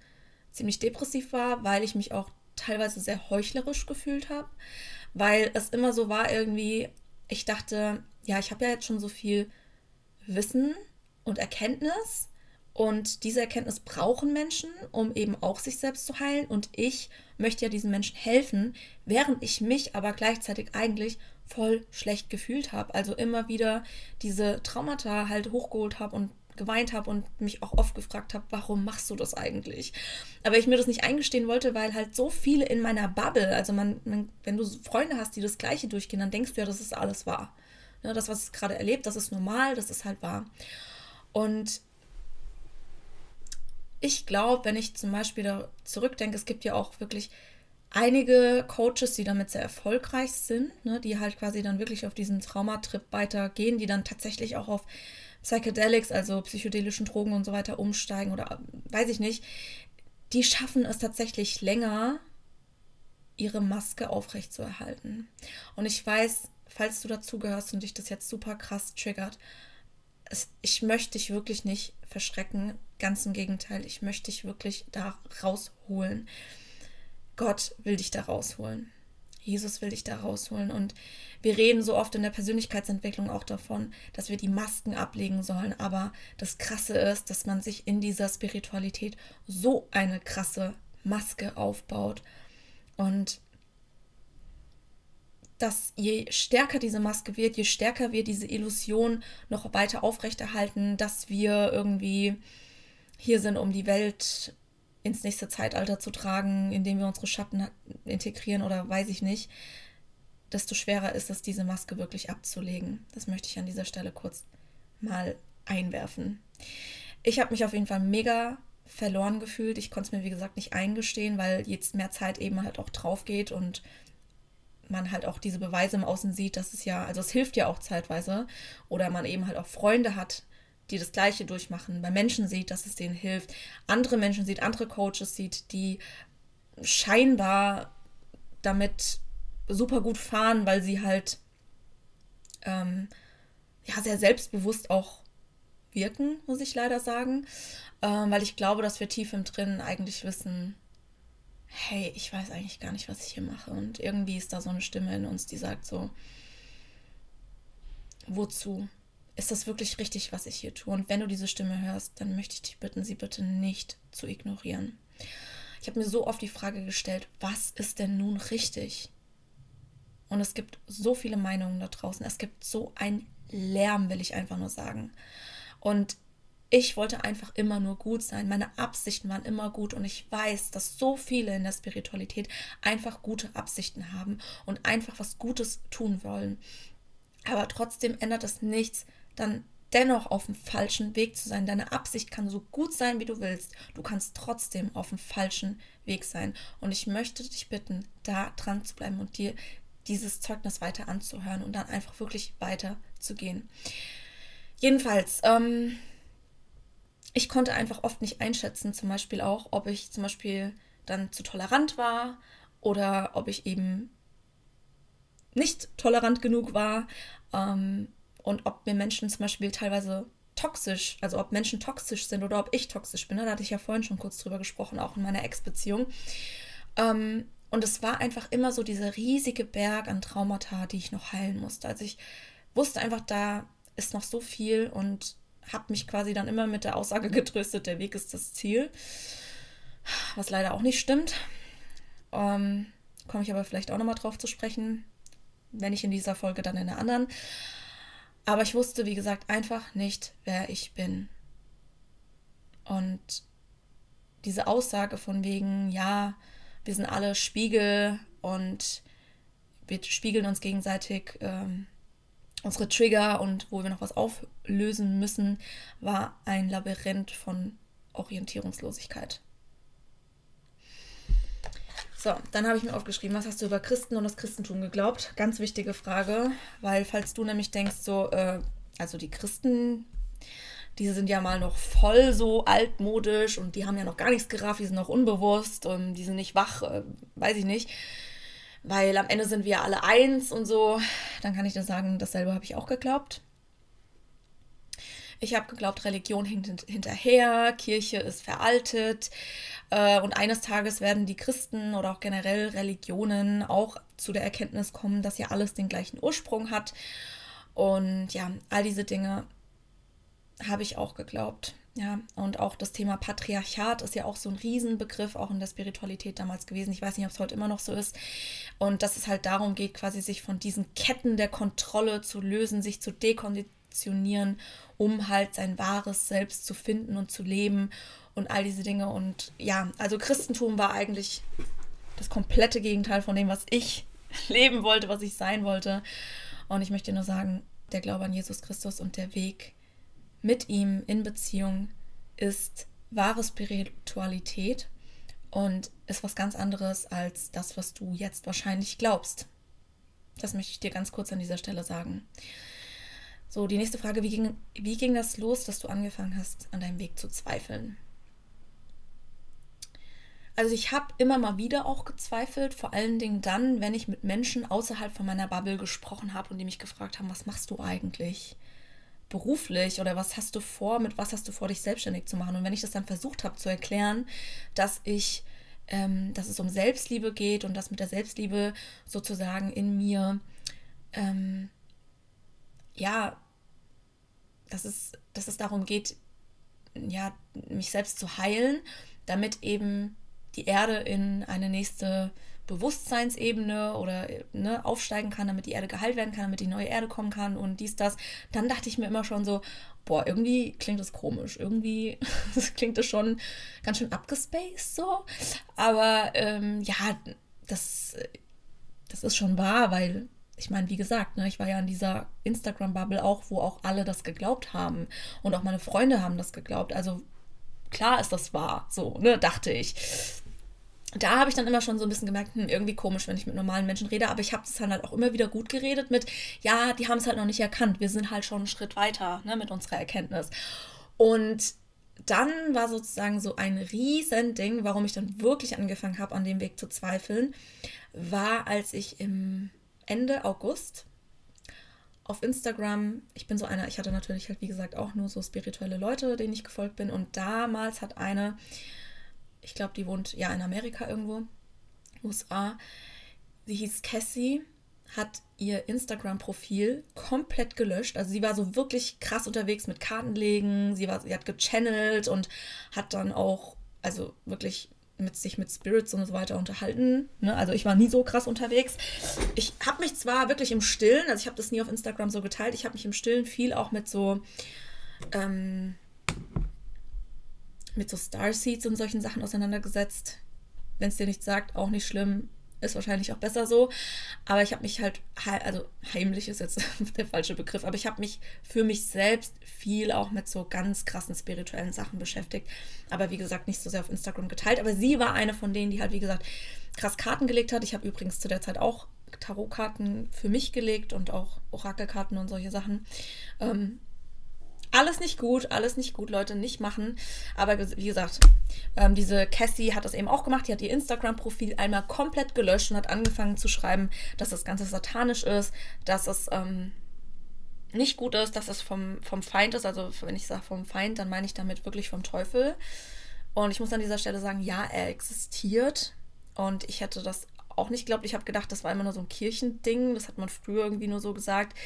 ziemlich depressiv war, weil ich mich auch teilweise sehr heuchlerisch gefühlt habe, weil es immer so war irgendwie, ich dachte, ja, ich habe ja jetzt schon so viel Wissen und Erkenntnis und diese Erkenntnis brauchen Menschen, um eben auch sich selbst zu heilen. Und ich möchte ja diesen Menschen helfen, während ich mich aber gleichzeitig eigentlich voll schlecht gefühlt habe. Also immer wieder diese Traumata halt hochgeholt habe und geweint habe und mich auch oft gefragt habe, warum machst du das eigentlich? Aber ich mir das nicht eingestehen wollte, weil halt so viele in meiner Bubble, also man, man wenn du Freunde hast, die das Gleiche durchgehen, dann denkst du ja, das ist alles wahr. Ja, das, was ich gerade erlebt, das ist normal, das ist halt wahr. Und ich glaube, wenn ich zum Beispiel da zurückdenke, es gibt ja auch wirklich einige Coaches, die damit sehr erfolgreich sind, ne, die halt quasi dann wirklich auf diesen Traumatrip weitergehen, die dann tatsächlich auch auf Psychedelics, also psychedelischen Drogen und so weiter umsteigen oder weiß ich nicht, die schaffen es tatsächlich länger, ihre Maske aufrechtzuerhalten. Und ich weiß, falls du dazugehörst und dich das jetzt super krass triggert, es, ich möchte dich wirklich nicht verschrecken. Ganz im Gegenteil, ich möchte dich wirklich da rausholen. Gott will dich da rausholen. Jesus will dich da rausholen. Und wir reden so oft in der Persönlichkeitsentwicklung auch davon, dass wir die Masken ablegen sollen. Aber das Krasse ist, dass man sich in dieser Spiritualität so eine krasse Maske aufbaut. Und dass je stärker diese Maske wird, je stärker wir diese Illusion noch weiter aufrechterhalten, dass wir irgendwie hier sind, um die Welt ins nächste Zeitalter zu tragen, indem wir unsere Schatten integrieren oder weiß ich nicht, desto schwerer ist es, diese Maske wirklich abzulegen. Das möchte ich an dieser Stelle kurz mal einwerfen. Ich habe mich auf jeden Fall mega verloren gefühlt. Ich konnte es mir, wie gesagt, nicht eingestehen, weil jetzt mehr Zeit eben halt auch drauf geht und man halt auch diese Beweise im Außen sieht, dass es ja, also es hilft ja auch zeitweise. Oder man eben halt auch Freunde hat, die das Gleiche durchmachen, bei Menschen sieht, dass es denen hilft, andere Menschen sieht, andere Coaches sieht, die scheinbar damit super gut fahren, weil sie halt ähm, ja sehr selbstbewusst auch wirken, muss ich leider sagen. Ähm, weil ich glaube, dass wir tief im Drin eigentlich wissen, hey, ich weiß eigentlich gar nicht, was ich hier mache. Und irgendwie ist da so eine Stimme in uns, die sagt so, wozu? Ist das wirklich richtig, was ich hier tue? Und wenn du diese Stimme hörst, dann möchte ich dich bitten, sie bitte nicht zu ignorieren. Ich habe mir so oft die Frage gestellt, was ist denn nun richtig? Und es gibt so viele Meinungen da draußen. Es gibt so ein Lärm, will ich einfach nur sagen. Und ich wollte einfach immer nur gut sein. Meine Absichten waren immer gut und ich weiß, dass so viele in der Spiritualität einfach gute Absichten haben und einfach was Gutes tun wollen. Aber trotzdem ändert das nichts, dann dennoch auf dem falschen Weg zu sein. Deine Absicht kann so gut sein, wie du willst. Du kannst trotzdem auf dem falschen Weg sein. Und ich möchte dich bitten, da dran zu bleiben und dir dieses Zeugnis weiter anzuhören und dann einfach wirklich weiter zu gehen. Jedenfalls, ähm, ich konnte einfach oft nicht einschätzen, zum Beispiel auch, ob ich zum Beispiel dann zu tolerant war oder ob ich eben nicht tolerant genug war ähm, und ob mir Menschen zum Beispiel teilweise toxisch, also ob Menschen toxisch sind oder ob ich toxisch bin. Ne? Da hatte ich ja vorhin schon kurz drüber gesprochen, auch in meiner Ex-Beziehung. Ähm, und es war einfach immer so dieser riesige Berg an Traumata, die ich noch heilen musste. Also ich wusste einfach, da ist noch so viel und habe mich quasi dann immer mit der Aussage getröstet, der Weg ist das Ziel. Was leider auch nicht stimmt. Ähm, Komme ich aber vielleicht auch nochmal drauf zu sprechen, wenn ich in dieser Folge, dann in der anderen. Aber ich wusste, wie gesagt, einfach nicht, wer ich bin. Und diese Aussage von wegen, ja, wir sind alle Spiegel und wir spiegeln uns gegenseitig ähm, unsere Trigger und wo wir noch was auflösen müssen, war ein Labyrinth von Orientierungslosigkeit. So, dann habe ich mir aufgeschrieben, was hast du über Christen und das Christentum geglaubt? Ganz wichtige Frage, weil falls du nämlich denkst, so, äh, also die Christen, die sind ja mal noch voll so altmodisch und die haben ja noch gar nichts gerafft, die sind noch unbewusst und die sind nicht wach, äh, weiß ich nicht weil am Ende sind wir alle eins und so, dann kann ich dir sagen, dasselbe habe ich auch geglaubt. Ich habe geglaubt, Religion hinkt hinterher, Kirche ist veraltet äh, und eines Tages werden die Christen oder auch generell Religionen auch zu der Erkenntnis kommen, dass ja alles den gleichen Ursprung hat. Und ja, all diese Dinge habe ich auch geglaubt. Ja, und auch das Thema Patriarchat ist ja auch so ein Riesenbegriff, auch in der Spiritualität damals gewesen. Ich weiß nicht, ob es heute immer noch so ist. Und dass es halt darum geht, quasi sich von diesen Ketten der Kontrolle zu lösen, sich zu dekonditionieren, um halt sein wahres Selbst zu finden und zu leben und all diese Dinge. Und ja, also Christentum war eigentlich das komplette Gegenteil von dem, was ich leben wollte, was ich sein wollte. Und ich möchte nur sagen, der Glaube an Jesus Christus und der Weg mit ihm in Beziehung ist wahre Spiritualität und ist was ganz anderes als das, was du jetzt wahrscheinlich glaubst. Das möchte ich dir ganz kurz an dieser Stelle sagen. So, die nächste Frage, wie ging, wie ging das los, dass du angefangen hast, an deinem Weg zu zweifeln? Also ich habe immer mal wieder auch gezweifelt, vor allen Dingen dann, wenn ich mit Menschen außerhalb von meiner Bubble gesprochen habe und die mich gefragt haben, was machst du eigentlich? beruflich oder was hast du vor, mit was hast du vor, dich selbstständig zu machen? Und wenn ich das dann versucht habe zu erklären, dass ich, ähm, dass es um Selbstliebe geht und dass mit der Selbstliebe sozusagen in mir, ähm, ja, dass es, dass es darum geht, ja, mich selbst zu heilen, damit eben die Erde in eine nächste Bewusstseinsebene oder ne, aufsteigen kann, damit die Erde geheilt werden kann, damit die neue Erde kommen kann und dies, das, dann dachte ich mir immer schon so, boah, irgendwie klingt das komisch. Irgendwie das klingt das schon ganz schön abgespaced so. Aber ähm, ja, das, das ist schon wahr, weil ich meine, wie gesagt, ne, ich war ja in dieser Instagram-Bubble auch, wo auch alle das geglaubt haben. Und auch meine Freunde haben das geglaubt. Also klar ist das wahr, so, ne, dachte ich. da habe ich dann immer schon so ein bisschen gemerkt, hm, irgendwie komisch, wenn ich mit normalen Menschen rede, aber ich habe es dann halt auch immer wieder gut geredet mit, ja, die haben es halt noch nicht erkannt, wir sind halt schon einen Schritt weiter ne, mit unserer Erkenntnis. Und dann war sozusagen so ein Riesending, warum ich dann wirklich angefangen habe, an dem Weg zu zweifeln, war, als ich im Ende August auf Instagram, ich bin so einer, ich hatte natürlich halt wie gesagt auch nur so spirituelle Leute, denen ich gefolgt bin und damals hat eine ich glaube, die wohnt ja in Amerika irgendwo, USA. Sie hieß Cassie, hat ihr Instagram-Profil komplett gelöscht. Also sie war so wirklich krass unterwegs mit Kartenlegen. Sie, war, sie hat gechannelt und hat dann auch, also wirklich mit sich mit Spirits und so weiter unterhalten. Ne? Also ich war nie so krass unterwegs. Ich habe mich zwar wirklich im Stillen, also ich habe das nie auf Instagram so geteilt, ich habe mich im Stillen viel auch mit so ähm, mit so Starseeds und solchen Sachen auseinandergesetzt. Wenn es dir nicht sagt, auch nicht schlimm. Ist wahrscheinlich auch besser so. Aber ich habe mich halt, also heimlich ist jetzt der falsche Begriff, aber ich habe mich für mich selbst viel auch mit so ganz krassen spirituellen Sachen beschäftigt. Aber wie gesagt, nicht so sehr auf Instagram geteilt. Aber sie war eine von denen, die halt, wie gesagt, krass Karten gelegt hat. Ich habe übrigens zu der Zeit auch Tarotkarten für mich gelegt und auch Orakelkarten und solche Sachen. Ähm, alles nicht gut, alles nicht gut, Leute, nicht machen. Aber wie gesagt, ähm, diese Cassie hat das eben auch gemacht. Die hat ihr Instagram-Profil einmal komplett gelöscht und hat angefangen zu schreiben, dass das Ganze satanisch ist, dass es ähm, nicht gut ist, dass es vom, vom Feind ist. Also wenn ich sage vom Feind, dann meine ich damit wirklich vom Teufel. Und ich muss an dieser Stelle sagen, ja, er existiert. Und ich hätte das auch nicht geglaubt. Ich habe gedacht, das war immer nur so ein Kirchending. Das hat man früher irgendwie nur so gesagt.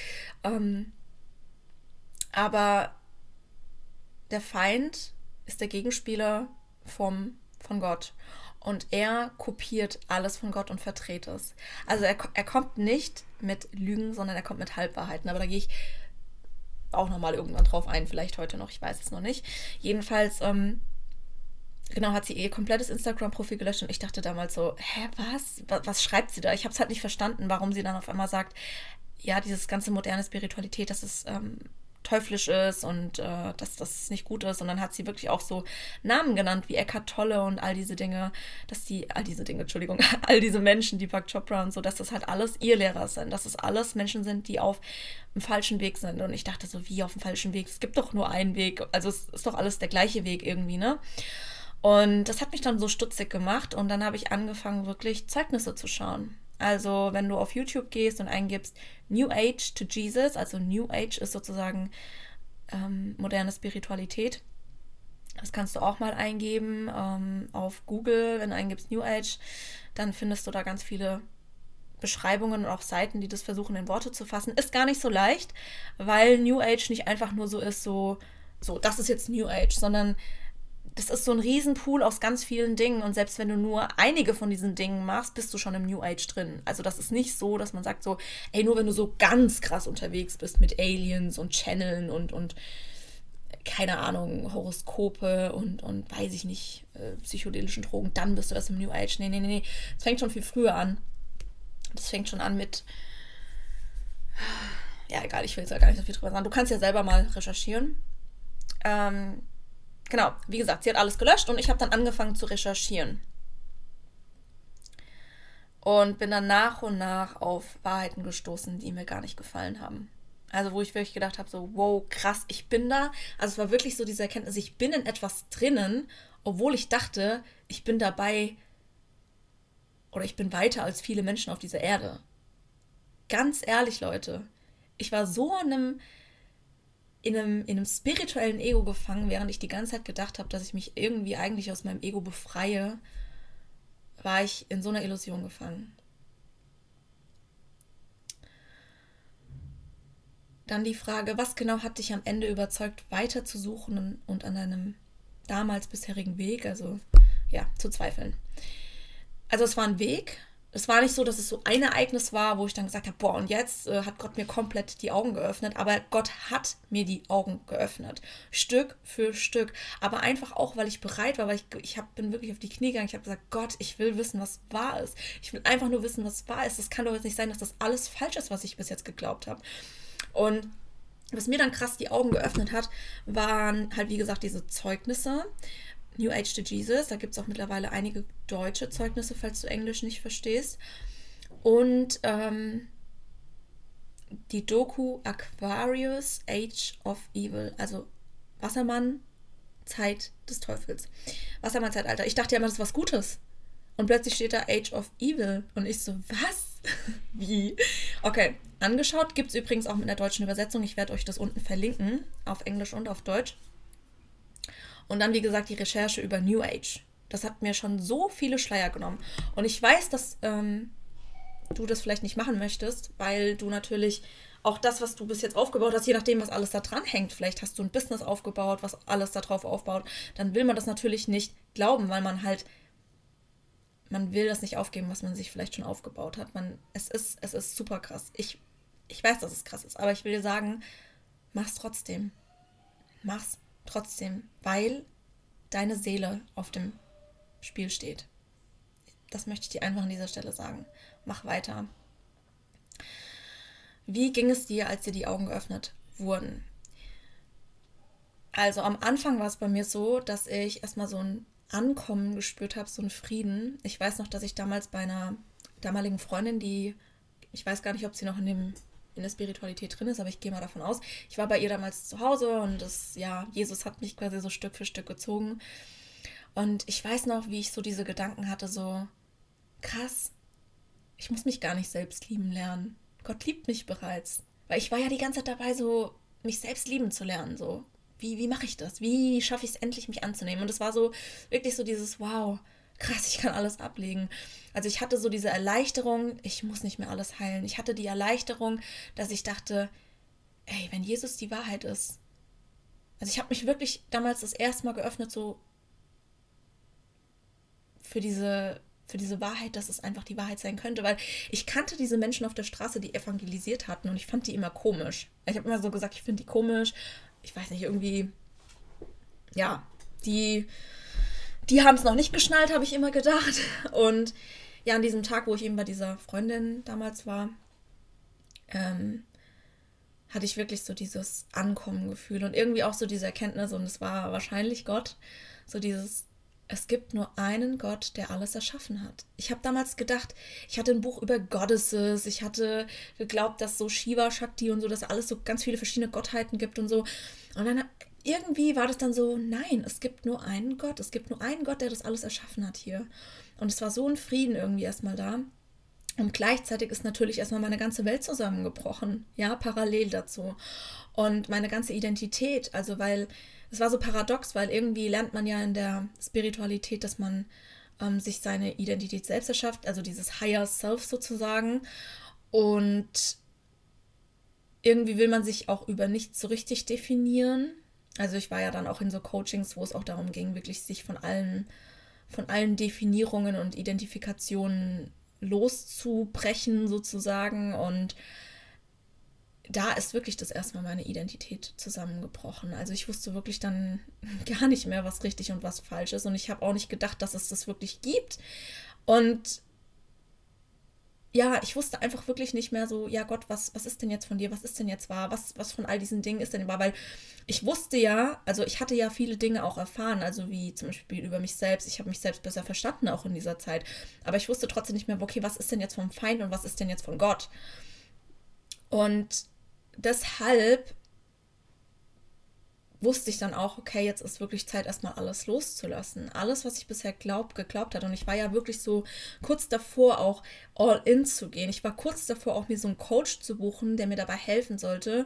Ähm, aber der Feind ist der Gegenspieler vom, von Gott. Und er kopiert alles von Gott und verdreht es. Also er, er kommt nicht mit Lügen, sondern er kommt mit Halbwahrheiten. Aber da gehe ich auch nochmal irgendwann drauf ein, vielleicht heute noch, ich weiß es noch nicht. Jedenfalls, ähm, genau, hat sie ihr komplettes Instagram-Profil gelöscht und ich dachte damals so, hä, was? was? Was schreibt sie da? Ich habe es halt nicht verstanden, warum sie dann auf einmal sagt, ja, dieses ganze moderne Spiritualität, das ist ähm, teuflisch ist und äh, dass das nicht gut ist. Und dann hat sie wirklich auch so Namen genannt wie Eckhart Tolle und all diese Dinge, dass die, all diese Dinge, Entschuldigung, all diese Menschen, die Deepak Chopra und so, dass das halt alles ihr Lehrer sind, dass das alles Menschen sind, die auf dem falschen Weg sind. Und ich dachte so, wie auf dem falschen Weg? Es gibt doch nur einen Weg. Also es ist doch alles der gleiche Weg irgendwie, ne? Und das hat mich dann so stutzig gemacht und dann habe ich angefangen, wirklich Zeugnisse zu schauen. Also wenn du auf YouTube gehst und eingibst New Age to Jesus, also New Age ist sozusagen ähm, moderne Spiritualität. Das kannst du auch mal eingeben ähm, auf Google. Wenn du eingibst New Age, dann findest du da ganz viele Beschreibungen und auch Seiten, die das versuchen in Worte zu fassen. Ist gar nicht so leicht, weil New Age nicht einfach nur so ist, so, so, das ist jetzt New Age, sondern das ist so ein Riesenpool aus ganz vielen Dingen und selbst wenn du nur einige von diesen Dingen machst, bist du schon im New Age drin. Also das ist nicht so, dass man sagt so, ey, nur wenn du so ganz krass unterwegs bist mit Aliens und Channeln und, und keine Ahnung, Horoskope und, und weiß ich nicht, äh, psychedelischen Drogen, dann bist du erst im New Age. Nee, nee, nee, nee. Das fängt schon viel früher an. Das fängt schon an mit. Ja, egal, ich will jetzt gar nicht so viel drüber sagen. Du kannst ja selber mal recherchieren. Ähm, genau, wie gesagt, sie hat alles gelöscht und ich habe dann angefangen zu recherchieren. Und bin dann nach und nach auf Wahrheiten gestoßen, die mir gar nicht gefallen haben. Also wo ich wirklich gedacht habe, so, wow, krass, ich bin da. Also es war wirklich so diese Erkenntnis, ich bin in etwas drinnen, obwohl ich dachte, ich bin dabei oder ich bin weiter als viele Menschen auf dieser Erde. Ganz ehrlich, Leute, ich war so in einem in einem, in einem spirituellen Ego gefangen, während ich die ganze Zeit gedacht habe, dass ich mich irgendwie eigentlich aus meinem Ego befreie, war ich in so einer Illusion gefangen. Dann die Frage, was genau hat dich am Ende überzeugt, weiter zu suchen und an deinem damals bisherigen Weg, also ja, zu zweifeln. Also es war ein Weg, es war nicht so, dass es so ein Ereignis war, wo ich dann gesagt habe, boah, und jetzt äh, hat Gott mir komplett die Augen geöffnet. Aber Gott hat mir die Augen geöffnet. Stück für Stück. Aber einfach auch, weil ich bereit war, weil ich, ich hab, bin wirklich auf die Knie gegangen. Ich habe gesagt, Gott, ich will wissen, was wahr ist. Ich will einfach nur wissen, was wahr ist. Es kann doch jetzt nicht sein, dass das alles falsch ist, was ich bis jetzt geglaubt habe. Und was mir dann krass die Augen geöffnet hat, waren halt, wie gesagt, diese Zeugnisse New Age to Jesus. Da gibt es auch mittlerweile einige deutsche Zeugnisse, falls du Englisch nicht verstehst. Und ähm, die Doku Aquarius Age of Evil, also Wassermann, Zeit des Teufels. Wassermann-Zeitalter. Ich dachte ja immer, das ist was Gutes. Und plötzlich steht da Age of Evil. Und ich so, was? Wie? Okay, angeschaut. Gibt es übrigens auch mit einer deutschen Übersetzung. Ich werde euch das unten verlinken. Auf Englisch und auf Deutsch. Und dann, wie gesagt, die Recherche über New Age. Das hat mir schon so viele Schleier genommen. Und ich weiß, dass ähm, du das vielleicht nicht machen möchtest, weil du natürlich auch das, was du bis jetzt aufgebaut hast, je nachdem, was alles da dran hängt, vielleicht hast du ein Business aufgebaut, was alles da drauf aufbaut, dann will man das natürlich nicht glauben, weil man halt, man will das nicht aufgeben, was man sich vielleicht schon aufgebaut hat. Man, es ist, es ist super krass. Ich, ich weiß, dass es krass ist, aber ich will dir sagen, mach's trotzdem. Mach's trotzdem, weil deine Seele auf dem Spiel steht. Das möchte ich dir einfach an dieser Stelle sagen. Mach weiter. Wie ging es dir, als dir die Augen geöffnet wurden? Also am Anfang war es bei mir so, dass ich erstmal so ein Ankommen gespürt habe, so einen Frieden. Ich weiß noch, dass ich damals bei einer damaligen Freundin, die, ich weiß gar nicht, ob sie noch in dem in der Spiritualität drin ist, aber ich gehe mal davon aus. Ich war bei ihr damals zu Hause und das, ja, Jesus hat mich quasi so Stück für Stück gezogen. Und ich weiß noch, wie ich so diese Gedanken hatte, so krass, ich muss mich gar nicht selbst lieben lernen. Gott liebt mich bereits. Weil ich war ja die ganze Zeit dabei, so mich selbst lieben zu lernen. So, wie, wie mache ich das? Wie schaffe ich es endlich, mich anzunehmen? Und es war so wirklich so dieses Wow, krass, ich kann alles ablegen. Also ich hatte so diese Erleichterung, ich muss nicht mehr alles heilen. Ich hatte die Erleichterung, dass ich dachte, ey, wenn Jesus die Wahrheit ist. Also ich habe mich wirklich damals das erste Mal geöffnet, so für diese für diese Wahrheit, dass es einfach die Wahrheit sein könnte, weil ich kannte diese Menschen auf der Straße, die evangelisiert hatten und ich fand die immer komisch. Ich habe immer so gesagt, ich finde die komisch. Ich weiß nicht, irgendwie, ja, die, die haben es noch nicht geschnallt, habe ich immer gedacht. Und ja, an diesem Tag, wo ich eben bei dieser Freundin damals war, ähm, hatte ich wirklich so dieses Ankommen-Gefühl und irgendwie auch so diese Erkenntnis, und es war wahrscheinlich Gott, so dieses, es gibt nur einen Gott, der alles erschaffen hat. Ich habe damals gedacht, ich hatte ein Buch über Goddesses, ich hatte geglaubt, dass so Shiva, Shakti und so, dass alles so ganz viele verschiedene Gottheiten gibt und so. Und dann irgendwie war das dann so, nein, es gibt nur einen Gott, es gibt nur einen Gott, der das alles erschaffen hat hier. Und es war so ein Frieden irgendwie erstmal da. Und gleichzeitig ist natürlich erstmal meine ganze Welt zusammengebrochen, ja, parallel dazu. Und meine ganze Identität, also weil es war so paradox, weil irgendwie lernt man ja in der Spiritualität, dass man ähm, sich seine Identität selbst erschafft, also dieses Higher Self sozusagen. Und irgendwie will man sich auch über nichts so richtig definieren. Also ich war ja dann auch in so Coachings, wo es auch darum ging, wirklich sich von allen, von allen Definierungen und Identifikationen loszubrechen sozusagen und da ist wirklich das erste Mal meine Identität zusammengebrochen. Also ich wusste wirklich dann gar nicht mehr, was richtig und was falsch ist. Und ich habe auch nicht gedacht, dass es das wirklich gibt. Und ja, ich wusste einfach wirklich nicht mehr so, ja Gott, was, was ist denn jetzt von dir? Was ist denn jetzt wahr? Was, was von all diesen Dingen ist denn wahr? Weil ich wusste ja, also ich hatte ja viele Dinge auch erfahren, also wie zum Beispiel über mich selbst. Ich habe mich selbst besser verstanden auch in dieser Zeit. Aber ich wusste trotzdem nicht mehr, okay, was ist denn jetzt vom Feind und was ist denn jetzt von Gott? Und deshalb wusste ich dann auch, okay, jetzt ist wirklich Zeit, erstmal alles loszulassen. Alles, was ich bisher glaub, geglaubt hatte. Und ich war ja wirklich so kurz davor, auch all in zu gehen. Ich war kurz davor, auch mir so einen Coach zu buchen, der mir dabei helfen sollte,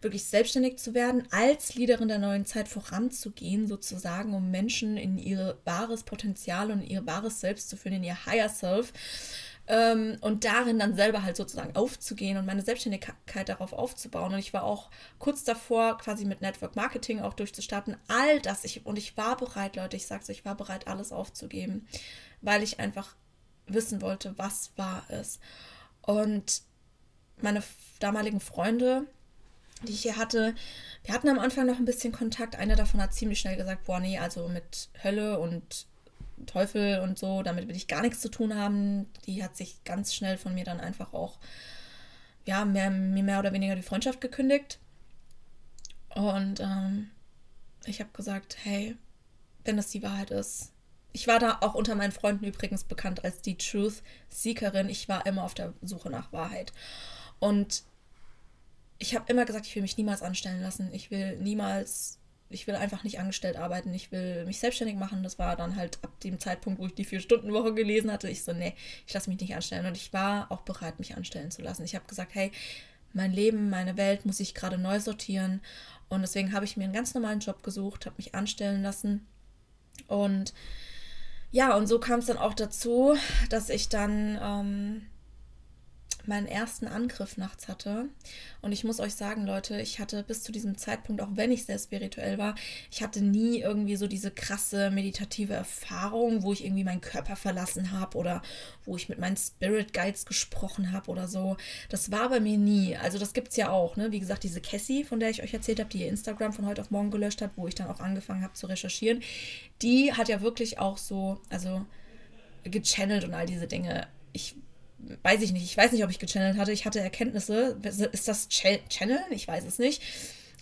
wirklich selbstständig zu werden, als Leaderin der neuen Zeit voranzugehen, sozusagen, um Menschen in ihr wahres Potenzial und ihr wahres Selbst zu führen, in ihr Higher Self. Ähm, und darin dann selber halt sozusagen aufzugehen und meine Selbstständigkeit darauf aufzubauen. Und ich war auch kurz davor, quasi mit Network Marketing auch durchzustarten. All das, ich, und ich war bereit, Leute, ich sag's, ich war bereit, alles aufzugeben, weil ich einfach wissen wollte, was war es. Und meine damaligen Freunde, die ich hier hatte, wir hatten am Anfang noch ein bisschen Kontakt. Einer davon hat ziemlich schnell gesagt, boah, nee, also mit Hölle und Teufel und so, damit will ich gar nichts zu tun haben. Die hat sich ganz schnell von mir dann einfach auch, ja, mehr, mir mehr oder weniger die Freundschaft gekündigt. Und ähm, ich habe gesagt, hey, wenn das die Wahrheit ist. Ich war da auch unter meinen Freunden übrigens bekannt als die Truth Seekerin. Ich war immer auf der Suche nach Wahrheit. Und ich habe immer gesagt, ich will mich niemals anstellen lassen. Ich will niemals, ich will einfach nicht angestellt arbeiten. Ich will mich selbstständig machen. Das war dann halt ab dem Zeitpunkt, wo ich die Vier-Stunden-Woche gelesen hatte. Ich so, nee, ich lasse mich nicht anstellen. Und ich war auch bereit, mich anstellen zu lassen. Ich habe gesagt, hey, mein Leben, meine Welt muss ich gerade neu sortieren. Und deswegen habe ich mir einen ganz normalen Job gesucht, habe mich anstellen lassen. Und ja, und so kam es dann auch dazu, dass ich dann ähm, meinen ersten Angriff nachts hatte. Und ich muss euch sagen, Leute, ich hatte bis zu diesem Zeitpunkt, auch wenn ich sehr spirituell war, ich hatte nie irgendwie so diese krasse meditative Erfahrung, wo ich irgendwie meinen Körper verlassen habe oder wo ich mit meinen Spirit Guides gesprochen habe oder so. Das war bei mir nie. Also das gibt es ja auch, ne? Wie gesagt, diese Cassie, von der ich euch erzählt habe, die ihr Instagram von heute auf morgen gelöscht hat, wo ich dann auch angefangen habe zu recherchieren, die hat ja wirklich auch so, also gechannelt und all diese Dinge. Ich weiß ich nicht. Ich weiß nicht, ob ich gechannelt hatte. Ich hatte Erkenntnisse. Ist das Ch Channel? Ich weiß es nicht.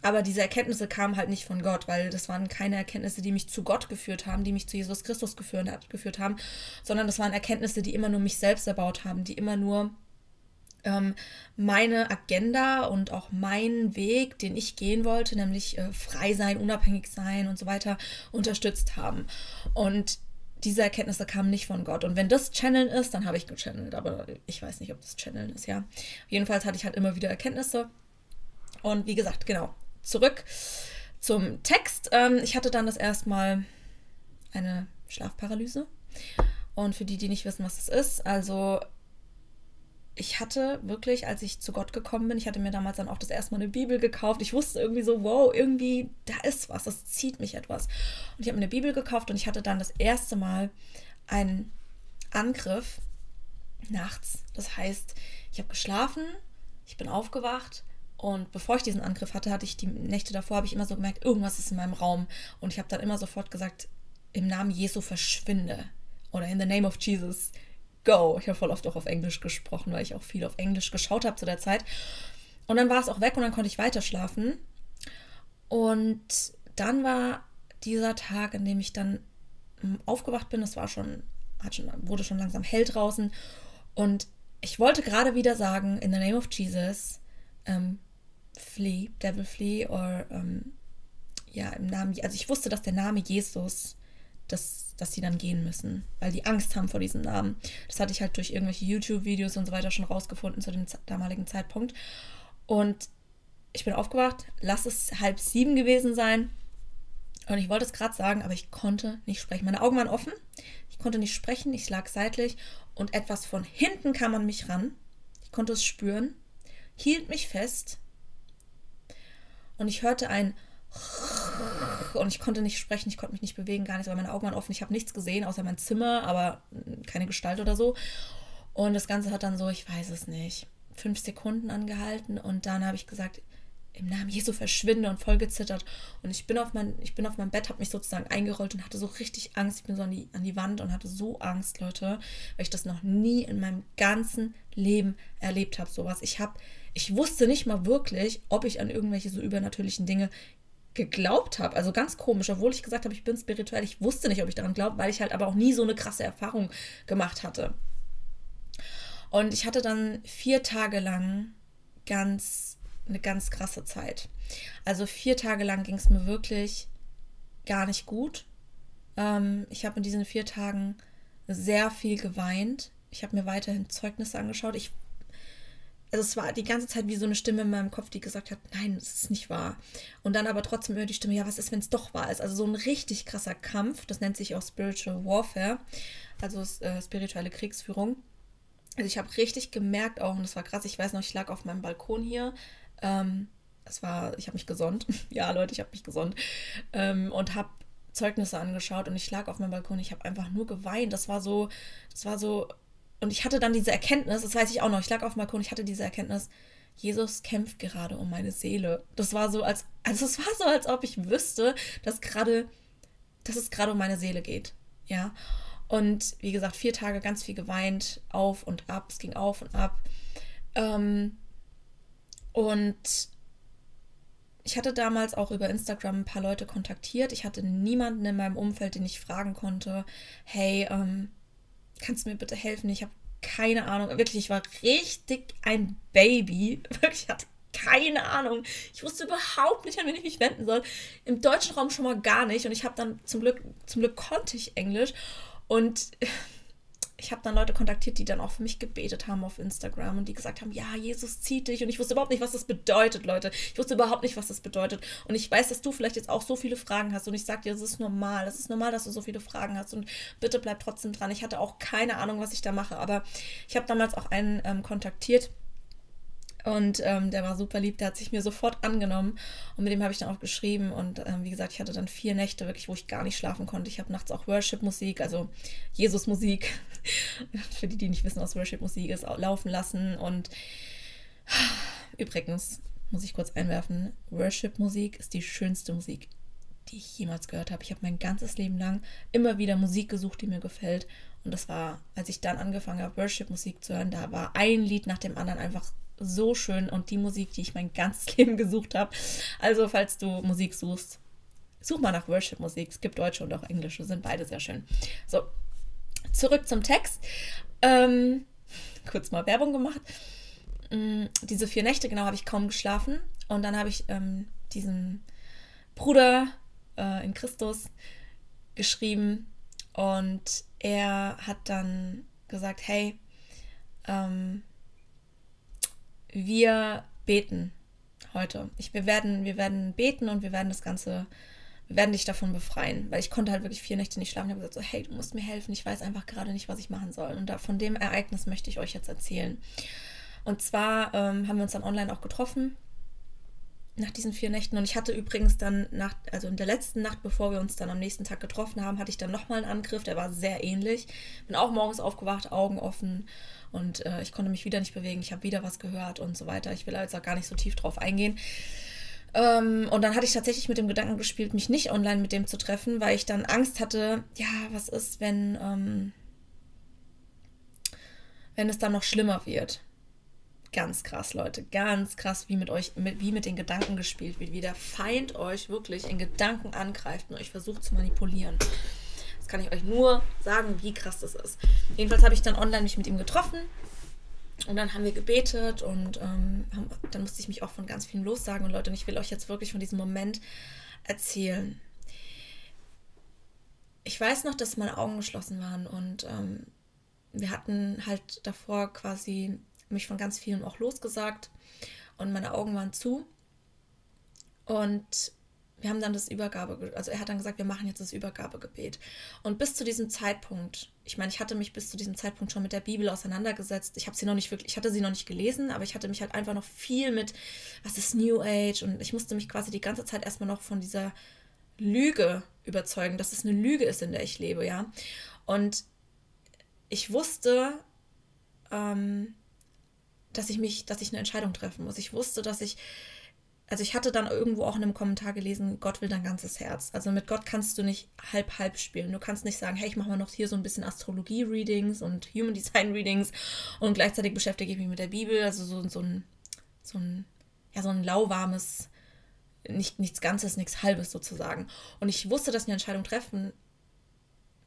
Aber diese Erkenntnisse kamen halt nicht von Gott, weil das waren keine Erkenntnisse, die mich zu Gott geführt haben, die mich zu Jesus Christus geführt, geführt haben, sondern das waren Erkenntnisse, die immer nur mich selbst erbaut haben, die immer nur ähm, meine Agenda und auch meinen Weg, den ich gehen wollte, nämlich äh, frei sein, unabhängig sein und so weiter, unterstützt haben. Und diese Erkenntnisse kamen nicht von Gott. Und wenn das Channeln ist, dann habe ich gechannelt. Aber ich weiß nicht, ob das Channeln ist, ja. Jedenfalls hatte ich halt immer wieder Erkenntnisse. Und wie gesagt, genau, zurück zum Text. Ähm, ich hatte dann das erstmal eine Schlafparalyse. Und für die, die nicht wissen, was das ist, also ich hatte wirklich, als ich zu Gott gekommen bin, ich hatte mir damals dann auch das erste Mal eine Bibel gekauft. Ich wusste irgendwie so, wow, irgendwie, da ist was, das zieht mich etwas. Und ich habe mir eine Bibel gekauft und ich hatte dann das erste Mal einen Angriff nachts. Das heißt, ich habe geschlafen, ich bin aufgewacht und bevor ich diesen Angriff hatte, hatte ich die Nächte davor, habe ich immer so gemerkt, irgendwas ist in meinem Raum. Und ich habe dann immer sofort gesagt, im Namen Jesu verschwinde. Oder in the name of Jesus go. Ich habe voll oft auch auf Englisch gesprochen, weil ich auch viel auf Englisch geschaut habe zu der Zeit. Und dann war es auch weg und dann konnte ich weiter schlafen. Und dann war dieser Tag, in dem ich dann hm, aufgewacht bin, es war schon, hat schon, wurde schon langsam hell draußen. Und ich wollte gerade wieder sagen, in the name of Jesus, ähm, flee, devil flee, oder ähm, ja, im Namen, also ich wusste, dass der Name Jesus dass, dass sie dann gehen müssen, weil die Angst haben vor diesem Namen. Das hatte ich halt durch irgendwelche YouTube-Videos und so weiter schon rausgefunden zu dem damaligen Zeitpunkt. Und ich bin aufgewacht, lass es halb sieben gewesen sein. Und ich wollte es gerade sagen, aber ich konnte nicht sprechen. Meine Augen waren offen, ich konnte nicht sprechen, ich lag seitlich und etwas von hinten kam an mich ran. Ich konnte es spüren, hielt mich fest und ich hörte ein und ich konnte nicht sprechen, ich konnte mich nicht bewegen, gar nichts, weil meine Augen waren offen. Ich habe nichts gesehen, außer mein Zimmer, aber keine Gestalt oder so. Und das Ganze hat dann so, ich weiß es nicht, fünf Sekunden angehalten und dann habe ich gesagt, im Namen Jesu verschwinde und voll gezittert. Und ich bin auf mein, ich bin auf meinem Bett, habe mich sozusagen eingerollt und hatte so richtig Angst. Ich bin so an die, an die Wand und hatte so Angst, Leute, weil ich das noch nie in meinem ganzen Leben erlebt habe. Sowas. Ich habe, ich wusste nicht mal wirklich, ob ich an irgendwelche so übernatürlichen Dinge geglaubt habe. Also ganz komisch, obwohl ich gesagt habe, ich bin spirituell. Ich wusste nicht, ob ich daran glaube, weil ich halt aber auch nie so eine krasse Erfahrung gemacht hatte. Und ich hatte dann vier Tage lang ganz eine ganz krasse Zeit. Also vier Tage lang ging es mir wirklich gar nicht gut. Ähm, ich habe in diesen vier Tagen sehr viel geweint. Ich habe mir weiterhin Zeugnisse angeschaut. Ich also es war die ganze Zeit wie so eine Stimme in meinem Kopf, die gesagt hat, nein, das ist nicht wahr. Und dann aber trotzdem immer die Stimme, ja, was ist, wenn es doch wahr ist? Also so ein richtig krasser Kampf, das nennt sich auch Spiritual Warfare, also äh, spirituelle Kriegsführung. Also ich habe richtig gemerkt auch, und das war krass, ich weiß noch, ich lag auf meinem Balkon hier, ähm, es war, ich habe mich gesonnt, ja Leute, ich habe mich gesonnt ähm, und habe Zeugnisse angeschaut und ich lag auf meinem Balkon, ich habe einfach nur geweint. Das war so, das war so und ich hatte dann diese Erkenntnis, das weiß ich auch noch, ich lag auf dem Balkon, ich hatte diese Erkenntnis, Jesus kämpft gerade um meine Seele. Das war so, als, also es war so, als ob ich wüsste, dass gerade, dass es gerade um meine Seele geht. Ja. Und wie gesagt, vier Tage ganz viel geweint, auf und ab, es ging auf und ab. Ähm, und ich hatte damals auch über Instagram ein paar Leute kontaktiert. Ich hatte niemanden in meinem Umfeld, den ich fragen konnte, hey, ähm, kannst du mir bitte helfen? Ich habe keine Ahnung. Wirklich, ich war richtig ein Baby. Wirklich, ich hatte keine Ahnung. Ich wusste überhaupt nicht, an wen ich mich wenden soll. Im deutschen Raum schon mal gar nicht. Und ich habe dann zum Glück, zum Glück konnte ich Englisch. Und ich habe dann Leute kontaktiert, die dann auch für mich gebetet haben auf Instagram und die gesagt haben, ja, Jesus zieht dich. Und ich wusste überhaupt nicht, was das bedeutet, Leute. Ich wusste überhaupt nicht, was das bedeutet. Und ich weiß, dass du vielleicht jetzt auch so viele Fragen hast. Und ich sage dir, das ist normal. Das ist normal, dass du so viele Fragen hast. Und bitte bleib trotzdem dran. Ich hatte auch keine Ahnung, was ich da mache. Aber ich habe damals auch einen ähm, kontaktiert und ähm, der war super lieb, der hat sich mir sofort angenommen. Und mit dem habe ich dann auch geschrieben. Und ähm, wie gesagt, ich hatte dann vier Nächte wirklich, wo ich gar nicht schlafen konnte. Ich habe nachts auch Worship-Musik, also Jesus-Musik, für die, die nicht wissen, was Worship-Musik ist, laufen lassen. Und übrigens, muss ich kurz einwerfen, Worship-Musik ist die schönste Musik, die ich jemals gehört habe. Ich habe mein ganzes Leben lang immer wieder Musik gesucht, die mir gefällt. Und das war, als ich dann angefangen habe, Worship-Musik zu hören, da war ein Lied nach dem anderen einfach so schön und die Musik, die ich mein ganzes Leben gesucht habe. Also, falls du Musik suchst, such mal nach Worship-Musik. Es gibt deutsche und auch englische, sind beide sehr schön. So, zurück zum Text. Ähm, kurz mal Werbung gemacht. Ähm, diese vier Nächte, genau, habe ich kaum geschlafen. Und dann habe ich ähm, diesem Bruder äh, in Christus geschrieben und er hat dann gesagt, hey, ähm, wir beten heute. Ich, wir, werden, wir werden beten und wir werden das Ganze, wir werden dich davon befreien. Weil ich konnte halt wirklich vier Nächte nicht schlafen. Ich habe gesagt, so, hey, du musst mir helfen. Ich weiß einfach gerade nicht, was ich machen soll. Und da, von dem Ereignis möchte ich euch jetzt erzählen. Und zwar ähm, haben wir uns dann online auch getroffen nach diesen vier Nächten. Und ich hatte übrigens dann nach, also in der letzten Nacht, bevor wir uns dann am nächsten Tag getroffen haben, hatte ich dann nochmal einen Angriff, der war sehr ähnlich. Bin auch morgens aufgewacht, Augen offen und äh, ich konnte mich wieder nicht bewegen. Ich habe wieder was gehört und so weiter. Ich will jetzt auch gar nicht so tief drauf eingehen. Ähm, und dann hatte ich tatsächlich mit dem Gedanken gespielt, mich nicht online mit dem zu treffen, weil ich dann Angst hatte, ja, was ist, wenn, ähm, wenn es dann noch schlimmer wird. Ganz krass, Leute, ganz krass, wie mit euch, mit, wie mit den Gedanken gespielt wird, wie der Feind euch wirklich in Gedanken angreift und euch versucht zu manipulieren kann ich euch nur sagen, wie krass das ist. Jedenfalls habe ich dann online mich mit ihm getroffen und dann haben wir gebetet und ähm, haben, dann musste ich mich auch von ganz vielen lossagen. Und Leute, ich will euch jetzt wirklich von diesem Moment erzählen. Ich weiß noch, dass meine Augen geschlossen waren und ähm, wir hatten halt davor quasi mich von ganz vielen auch losgesagt und meine Augen waren zu. Und wir haben dann das Übergabe, also er hat dann gesagt, wir machen jetzt das Übergabegebet. Und bis zu diesem Zeitpunkt, ich meine, ich hatte mich bis zu diesem Zeitpunkt schon mit der Bibel auseinandergesetzt. Ich habe sie noch nicht wirklich, ich hatte sie noch nicht gelesen, aber ich hatte mich halt einfach noch viel mit, was ist New Age? Und ich musste mich quasi die ganze Zeit erstmal noch von dieser Lüge überzeugen, dass es eine Lüge ist, in der ich lebe, ja. Und ich wusste, ähm, dass ich mich, dass ich eine Entscheidung treffen muss. Ich wusste, dass ich also ich hatte dann irgendwo auch in einem Kommentar gelesen, Gott will dein ganzes Herz. Also mit Gott kannst du nicht halb-halb spielen. Du kannst nicht sagen, hey, ich mache mal noch hier so ein bisschen Astrologie-Readings und Human Design-Readings und gleichzeitig beschäftige ich mich mit der Bibel. Also so, so ein, so ein, ja, so ein lauwarmes, nicht, nichts Ganzes, nichts Halbes sozusagen. Und ich wusste, dass ich eine Entscheidung treffen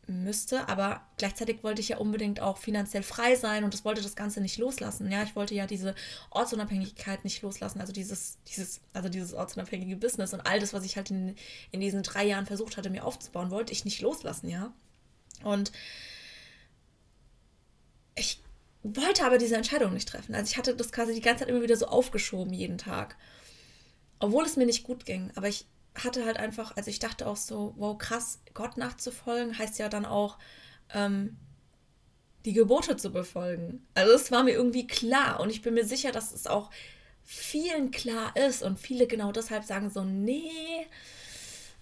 müsste, aber gleichzeitig wollte ich ja unbedingt auch finanziell frei sein und das wollte das Ganze nicht loslassen. Ja, ich wollte ja diese Ortsunabhängigkeit nicht loslassen, also dieses, dieses, also dieses ortsunabhängige Business und all das, was ich halt in, in diesen drei Jahren versucht hatte, mir aufzubauen, wollte ich nicht loslassen, ja. Und ich wollte aber diese Entscheidung nicht treffen. Also ich hatte das quasi die ganze Zeit immer wieder so aufgeschoben, jeden Tag. Obwohl es mir nicht gut ging. Aber ich hatte halt einfach, also ich dachte auch so, wow, krass, Gott nachzufolgen heißt ja dann auch, ähm, die Gebote zu befolgen. Also es war mir irgendwie klar und ich bin mir sicher, dass es auch vielen klar ist und viele genau deshalb sagen so, nee,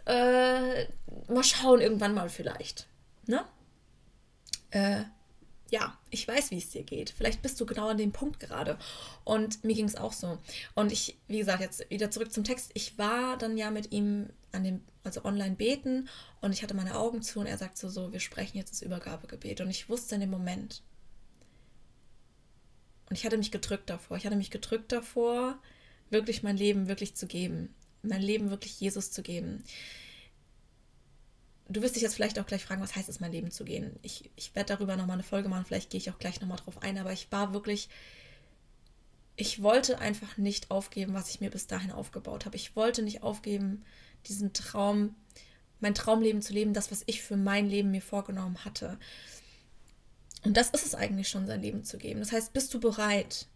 äh, mal schauen irgendwann mal vielleicht. Ne? Äh, ja, ich weiß, wie es dir geht. Vielleicht bist du genau an dem Punkt gerade. Und mir ging es auch so. Und ich, wie gesagt, jetzt wieder zurück zum Text. Ich war dann ja mit ihm an dem, also online beten und ich hatte meine Augen zu und er sagte so, so, wir sprechen jetzt das Übergabegebet. Und ich wusste in dem Moment. Und ich hatte mich gedrückt davor. Ich hatte mich gedrückt davor, wirklich mein Leben wirklich zu geben. mein Leben wirklich Jesus zu geben. Du wirst dich jetzt vielleicht auch gleich fragen, was heißt es, mein Leben zu gehen? Ich, ich werde darüber nochmal eine Folge machen, vielleicht gehe ich auch gleich nochmal drauf ein, aber ich war wirklich, ich wollte einfach nicht aufgeben, was ich mir bis dahin aufgebaut habe. Ich wollte nicht aufgeben, diesen Traum, mein Traumleben zu leben, das, was ich für mein Leben mir vorgenommen hatte. Und das ist es eigentlich schon, sein Leben zu geben. Das heißt, bist du bereit,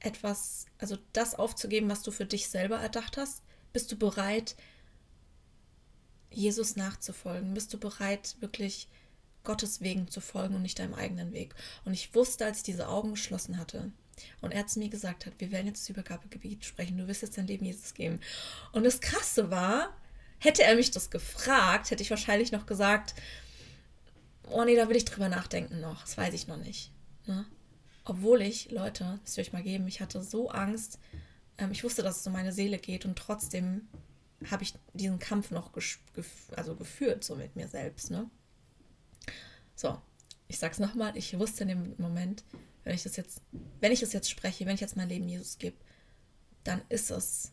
etwas, also das aufzugeben, was du für dich selber erdacht hast? Bist du bereit, Jesus nachzufolgen? Bist du bereit, wirklich Gottes Wegen zu folgen und nicht deinem eigenen Weg? Und ich wusste, als ich diese Augen geschlossen hatte und er zu mir gesagt hat, wir werden jetzt das Übergabegebiet sprechen, du wirst jetzt dein Leben Jesus geben. Und das Krasse war, hätte er mich das gefragt, hätte ich wahrscheinlich noch gesagt, oh nee, da will ich drüber nachdenken noch. Das weiß ich noch nicht. Ne? Obwohl ich, Leute, das will ich mal geben, ich hatte so Angst. Ähm, ich wusste, dass es um meine Seele geht und trotzdem habe ich diesen Kampf noch gef also geführt, so mit mir selbst. Ne? So, ich sag's nochmal, ich wusste in dem Moment, wenn ich das jetzt, wenn ich das jetzt spreche, wenn ich jetzt mein Leben Jesus gebe, dann ist es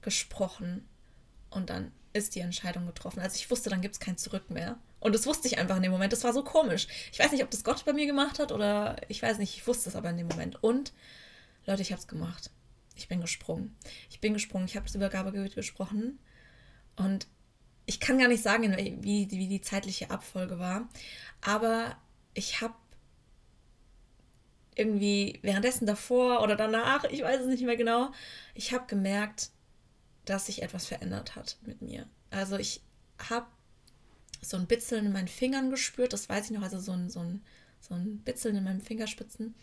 gesprochen und dann ist die Entscheidung getroffen. Also ich wusste, dann gibt es kein Zurück mehr. Und das wusste ich einfach in dem Moment. Das war so komisch. Ich weiß nicht, ob das Gott bei mir gemacht hat oder ich weiß nicht, ich wusste es aber in dem Moment. Und Leute, ich habe es gemacht. Ich bin gesprungen. Ich bin gesprungen. Ich habe das Übergabegebet gesprochen. Und ich kann gar nicht sagen, wie, wie die zeitliche Abfolge war. Aber ich habe irgendwie währenddessen davor oder danach, ich weiß es nicht mehr genau, ich habe gemerkt, dass sich etwas verändert hat mit mir. Also ich habe so ein Bitzeln in meinen Fingern gespürt, das weiß ich noch, also so ein, so ein, so ein Bitzeln in meinen Fingerspitzen.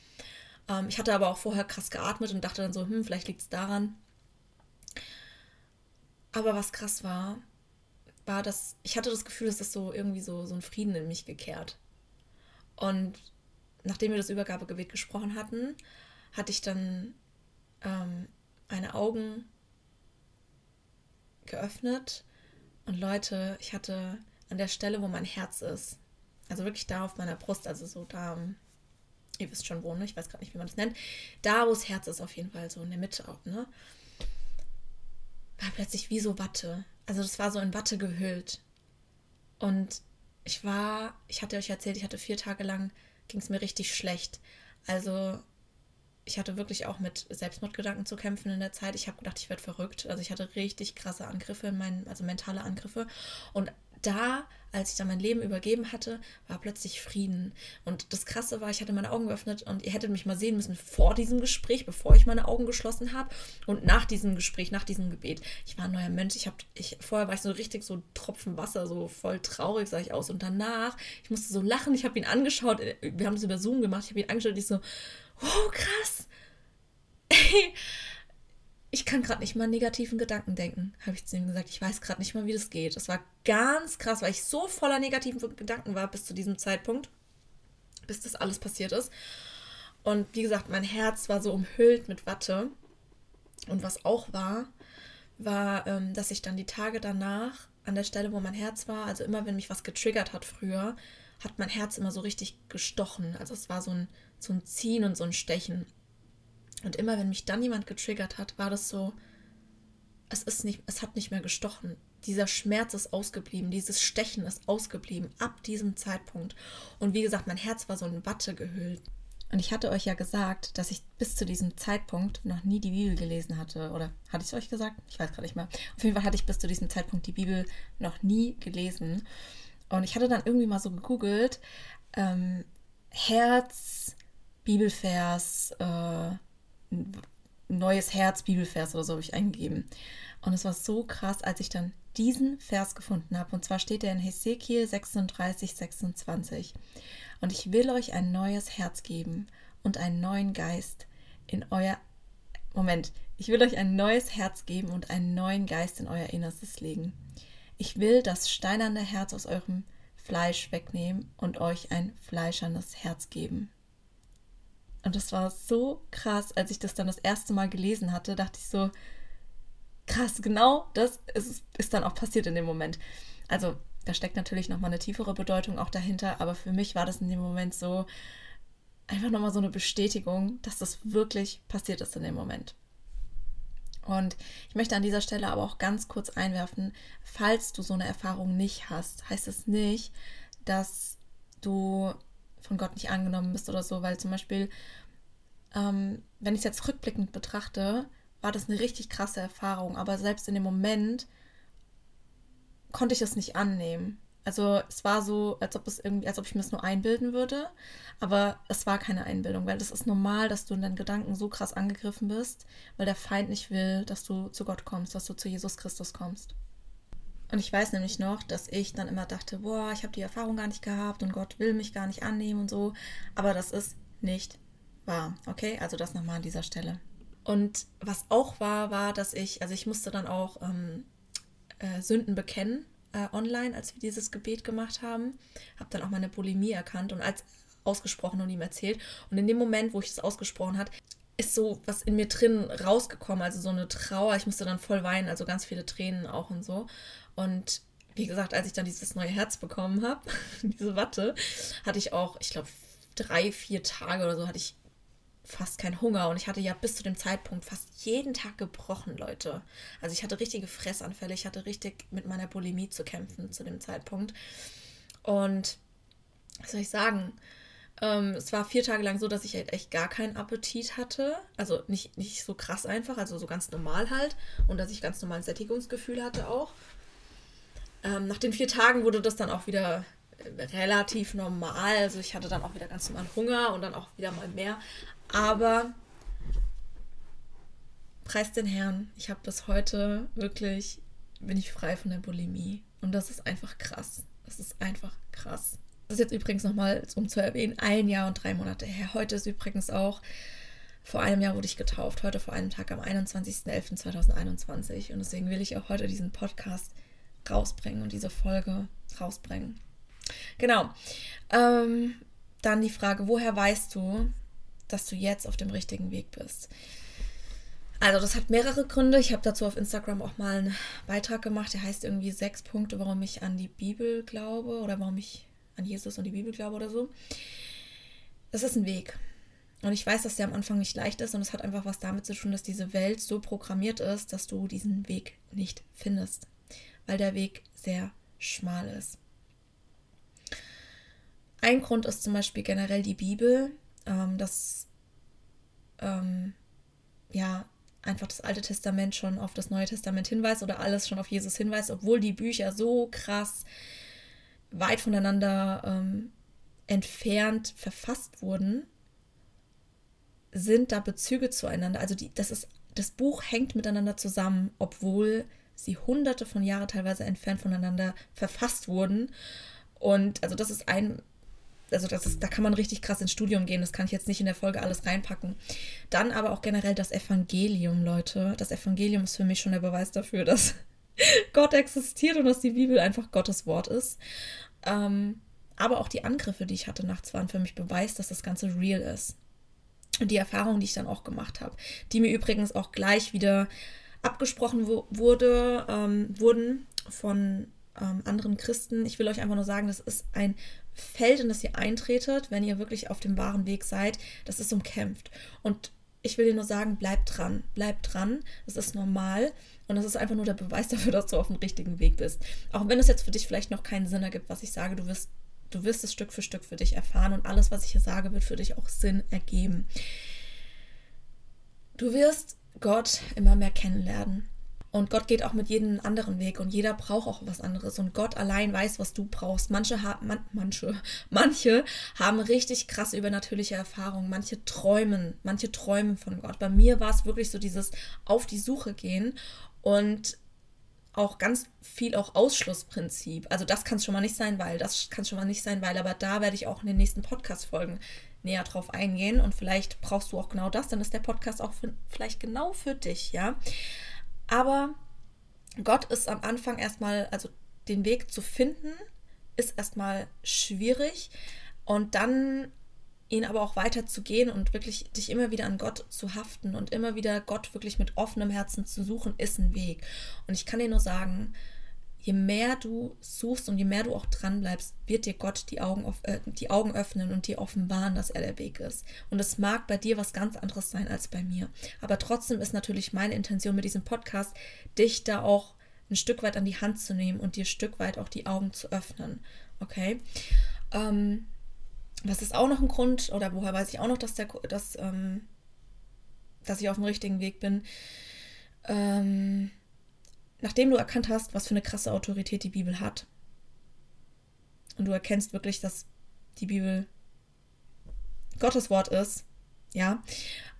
Ähm, ich hatte aber auch vorher krass geatmet und dachte dann so, hm, vielleicht liegt es daran. Aber was krass war, war, dass ich hatte das Gefühl, dass das so irgendwie so, so ein Frieden in mich gekehrt. Und nachdem wir das Übergabegebet gesprochen hatten, hatte ich dann ähm, meine Augen geöffnet und Leute, ich hatte an der Stelle, wo mein Herz ist. Also wirklich da auf meiner Brust, also so da, ihr wisst schon wo, ne? ich weiß gerade nicht, wie man das nennt. Da, wo das Herz ist, auf jeden Fall, so in der Mitte auch, ne? War plötzlich wie so Watte. Also das war so in Watte gehüllt. Und ich war, ich hatte euch erzählt, ich hatte vier Tage lang, ging es mir richtig schlecht. Also ich hatte wirklich auch mit Selbstmordgedanken zu kämpfen in der Zeit. Ich habe gedacht, ich werde verrückt. Also ich hatte richtig krasse Angriffe in meinen, also mentale Angriffe. Und da, als ich dann mein Leben übergeben hatte, war plötzlich Frieden. Und das Krasse war, ich hatte meine Augen geöffnet und ihr hättet mich mal sehen müssen vor diesem Gespräch, bevor ich meine Augen geschlossen habe und nach diesem Gespräch, nach diesem Gebet. Ich war ein neuer Mensch. Ich habe, ich, vorher war ich so richtig so Tropfen Wasser, so voll traurig sah ich aus. Und danach, ich musste so lachen. Ich habe ihn angeschaut. Wir haben das über Zoom gemacht. Ich habe ihn angeschaut und ich so, oh krass. Ich kann gerade nicht mal an negativen Gedanken denken, habe ich zu ihm gesagt. Ich weiß gerade nicht mal, wie das geht. Das war ganz krass, weil ich so voller negativen Gedanken war bis zu diesem Zeitpunkt, bis das alles passiert ist. Und wie gesagt, mein Herz war so umhüllt mit Watte. Und was auch war, war, ähm, dass ich dann die Tage danach an der Stelle, wo mein Herz war, also immer wenn mich was getriggert hat früher, hat mein Herz immer so richtig gestochen. Also es war so ein, so ein Ziehen und so ein Stechen. Und immer wenn mich dann jemand getriggert hat, war das so, es ist nicht, es hat nicht mehr gestochen. Dieser Schmerz ist ausgeblieben, dieses Stechen ist ausgeblieben ab diesem Zeitpunkt. Und wie gesagt, mein Herz war so in Watte gehüllt. Und ich hatte euch ja gesagt, dass ich bis zu diesem Zeitpunkt noch nie die Bibel gelesen hatte. Oder hatte ich es euch gesagt? Ich weiß gerade nicht mehr. Auf jeden Fall hatte ich bis zu diesem Zeitpunkt die Bibel noch nie gelesen. Und ich hatte dann irgendwie mal so gegoogelt, ähm, Herz, Bibelvers, äh, neues Herz, Bibelvers oder so habe ich eingegeben. Und es war so krass, als ich dann diesen Vers gefunden habe. Und zwar steht er in Hesekiel 36, 26. Und ich will euch ein neues Herz geben und einen neuen Geist in euer. Moment, ich will euch ein neues Herz geben und einen neuen Geist in euer Innerstes legen. Ich will das steinerne Herz aus eurem Fleisch wegnehmen und euch ein fleischernes Herz geben. Und das war so krass, als ich das dann das erste Mal gelesen hatte, dachte ich so, krass, genau das ist, ist dann auch passiert in dem Moment. Also da steckt natürlich nochmal eine tiefere Bedeutung auch dahinter, aber für mich war das in dem Moment so einfach nochmal so eine Bestätigung, dass das wirklich passiert ist in dem Moment. Und ich möchte an dieser Stelle aber auch ganz kurz einwerfen, falls du so eine Erfahrung nicht hast, heißt es nicht, dass du von Gott nicht angenommen bist oder so, weil zum Beispiel, ähm, wenn ich es jetzt rückblickend betrachte, war das eine richtig krasse Erfahrung, aber selbst in dem Moment konnte ich das nicht annehmen. Also es war so, als ob es irgendwie, als ob ich mir das nur einbilden würde, aber es war keine Einbildung, weil das ist normal, dass du in deinen Gedanken so krass angegriffen bist, weil der Feind nicht will, dass du zu Gott kommst, dass du zu Jesus Christus kommst. Und ich weiß nämlich noch, dass ich dann immer dachte, boah, ich habe die Erfahrung gar nicht gehabt und Gott will mich gar nicht annehmen und so, aber das ist nicht wahr, okay? Also das nochmal an dieser Stelle. Und was auch war, war, dass ich, also ich musste dann auch ähm, äh, Sünden bekennen äh, online, als wir dieses Gebet gemacht haben. Habe dann auch meine Bulimie erkannt und als ausgesprochen und ihm erzählt. Und in dem Moment, wo ich das ausgesprochen hat, ist so was in mir drin rausgekommen, also so eine Trauer. Ich musste dann voll weinen, also ganz viele Tränen auch und so. Und wie gesagt, als ich dann dieses neue Herz bekommen habe, diese Watte, hatte ich auch, ich glaube, drei, vier Tage oder so hatte ich fast keinen Hunger und ich hatte ja bis zu dem Zeitpunkt fast jeden Tag gebrochen, Leute. Also ich hatte richtige Fressanfälle, ich hatte richtig mit meiner Bulimie zu kämpfen zu dem Zeitpunkt. Und was soll ich sagen? Ähm, es war vier Tage lang so, dass ich halt echt gar keinen Appetit hatte. Also nicht, nicht so krass einfach, also so ganz normal halt. Und dass ich ganz normal ein Sättigungsgefühl hatte auch. Ähm, nach den vier Tagen wurde das dann auch wieder relativ normal. Also ich hatte dann auch wieder ganz normal Hunger und dann auch wieder mal mehr. Aber preis den Herrn, ich habe bis heute wirklich, bin ich frei von der Bulimie. Und das ist einfach krass. Das ist einfach krass. Das ist jetzt übrigens nochmal, um zu erwähnen, ein Jahr und drei Monate her. Heute ist übrigens auch, vor einem Jahr wurde ich getauft. Heute vor einem Tag am 21.11.2021. Und deswegen will ich auch heute diesen Podcast rausbringen und diese Folge rausbringen. Genau. Ähm, dann die Frage, woher weißt du, dass du jetzt auf dem richtigen Weg bist. Also das hat mehrere Gründe. Ich habe dazu auf Instagram auch mal einen Beitrag gemacht, der heißt irgendwie sechs Punkte, warum ich an die Bibel glaube oder warum ich an Jesus und die Bibel glaube oder so. Das ist ein Weg. Und ich weiß, dass der am Anfang nicht leicht ist und es hat einfach was damit zu tun, dass diese Welt so programmiert ist, dass du diesen Weg nicht findest, weil der Weg sehr schmal ist. Ein Grund ist zum Beispiel generell die Bibel ähm, dass ähm, ja einfach das Alte Testament schon auf das Neue Testament hinweist oder alles schon auf Jesus hinweist, obwohl die Bücher so krass weit voneinander ähm, entfernt verfasst wurden, sind da Bezüge zueinander. Also die, das ist, das Buch hängt miteinander zusammen, obwohl sie hunderte von Jahren teilweise entfernt voneinander verfasst wurden. Und also das ist ein also das ist, da kann man richtig krass ins Studium gehen. Das kann ich jetzt nicht in der Folge alles reinpacken. Dann aber auch generell das Evangelium, Leute. Das Evangelium ist für mich schon der Beweis dafür, dass Gott existiert und dass die Bibel einfach Gottes Wort ist. Ähm, aber auch die Angriffe, die ich hatte nachts, waren für mich Beweis, dass das Ganze real ist. Und die Erfahrungen, die ich dann auch gemacht habe, die mir übrigens auch gleich wieder abgesprochen wurde, ähm, wurden von ähm, anderen Christen. Ich will euch einfach nur sagen, das ist ein Feld, in das ihr eintretet, wenn ihr wirklich auf dem wahren Weg seid, das ist umkämpft. Und ich will dir nur sagen, bleib dran, bleib dran. Das ist normal und das ist einfach nur der Beweis dafür, dass du auf dem richtigen Weg bist. Auch wenn es jetzt für dich vielleicht noch keinen Sinn ergibt, was ich sage, du wirst, du wirst es Stück für Stück für dich erfahren und alles, was ich hier sage, wird für dich auch Sinn ergeben. Du wirst Gott immer mehr kennenlernen. Und Gott geht auch mit jedem anderen Weg und jeder braucht auch was anderes. Und Gott allein weiß, was du brauchst. Manche, ha man, manche, manche haben richtig krasse übernatürliche Erfahrungen. Manche träumen, manche träumen von Gott. Bei mir war es wirklich so dieses auf die Suche gehen und auch ganz viel auch Ausschlussprinzip. Also das kann es schon mal nicht sein, weil das kann schon mal nicht sein, weil aber da werde ich auch in den nächsten Podcast-Folgen näher drauf eingehen und vielleicht brauchst du auch genau das, dann ist der Podcast auch für, vielleicht genau für dich, ja. Aber Gott ist am Anfang erstmal, also den Weg zu finden, ist erstmal schwierig. Und dann ihn aber auch weiter zu gehen und wirklich dich immer wieder an Gott zu haften und immer wieder Gott wirklich mit offenem Herzen zu suchen, ist ein Weg. Und ich kann dir nur sagen, je mehr du suchst und je mehr du auch dran bleibst, wird dir Gott die Augen, äh, die Augen öffnen und dir offenbaren, dass er der Weg ist. Und es mag bei dir was ganz anderes sein als bei mir. Aber trotzdem ist natürlich meine Intention mit diesem Podcast, dich da auch ein Stück weit an die Hand zu nehmen und dir ein Stück weit auch die Augen zu öffnen. Okay? Ähm, was ist auch noch ein Grund, oder woher weiß ich auch noch, dass, der, dass, ähm, dass ich auf dem richtigen Weg bin? Ähm, nachdem du erkannt hast, was für eine krasse Autorität die Bibel hat, und du erkennst wirklich, dass die Bibel Gottes Wort ist, ja,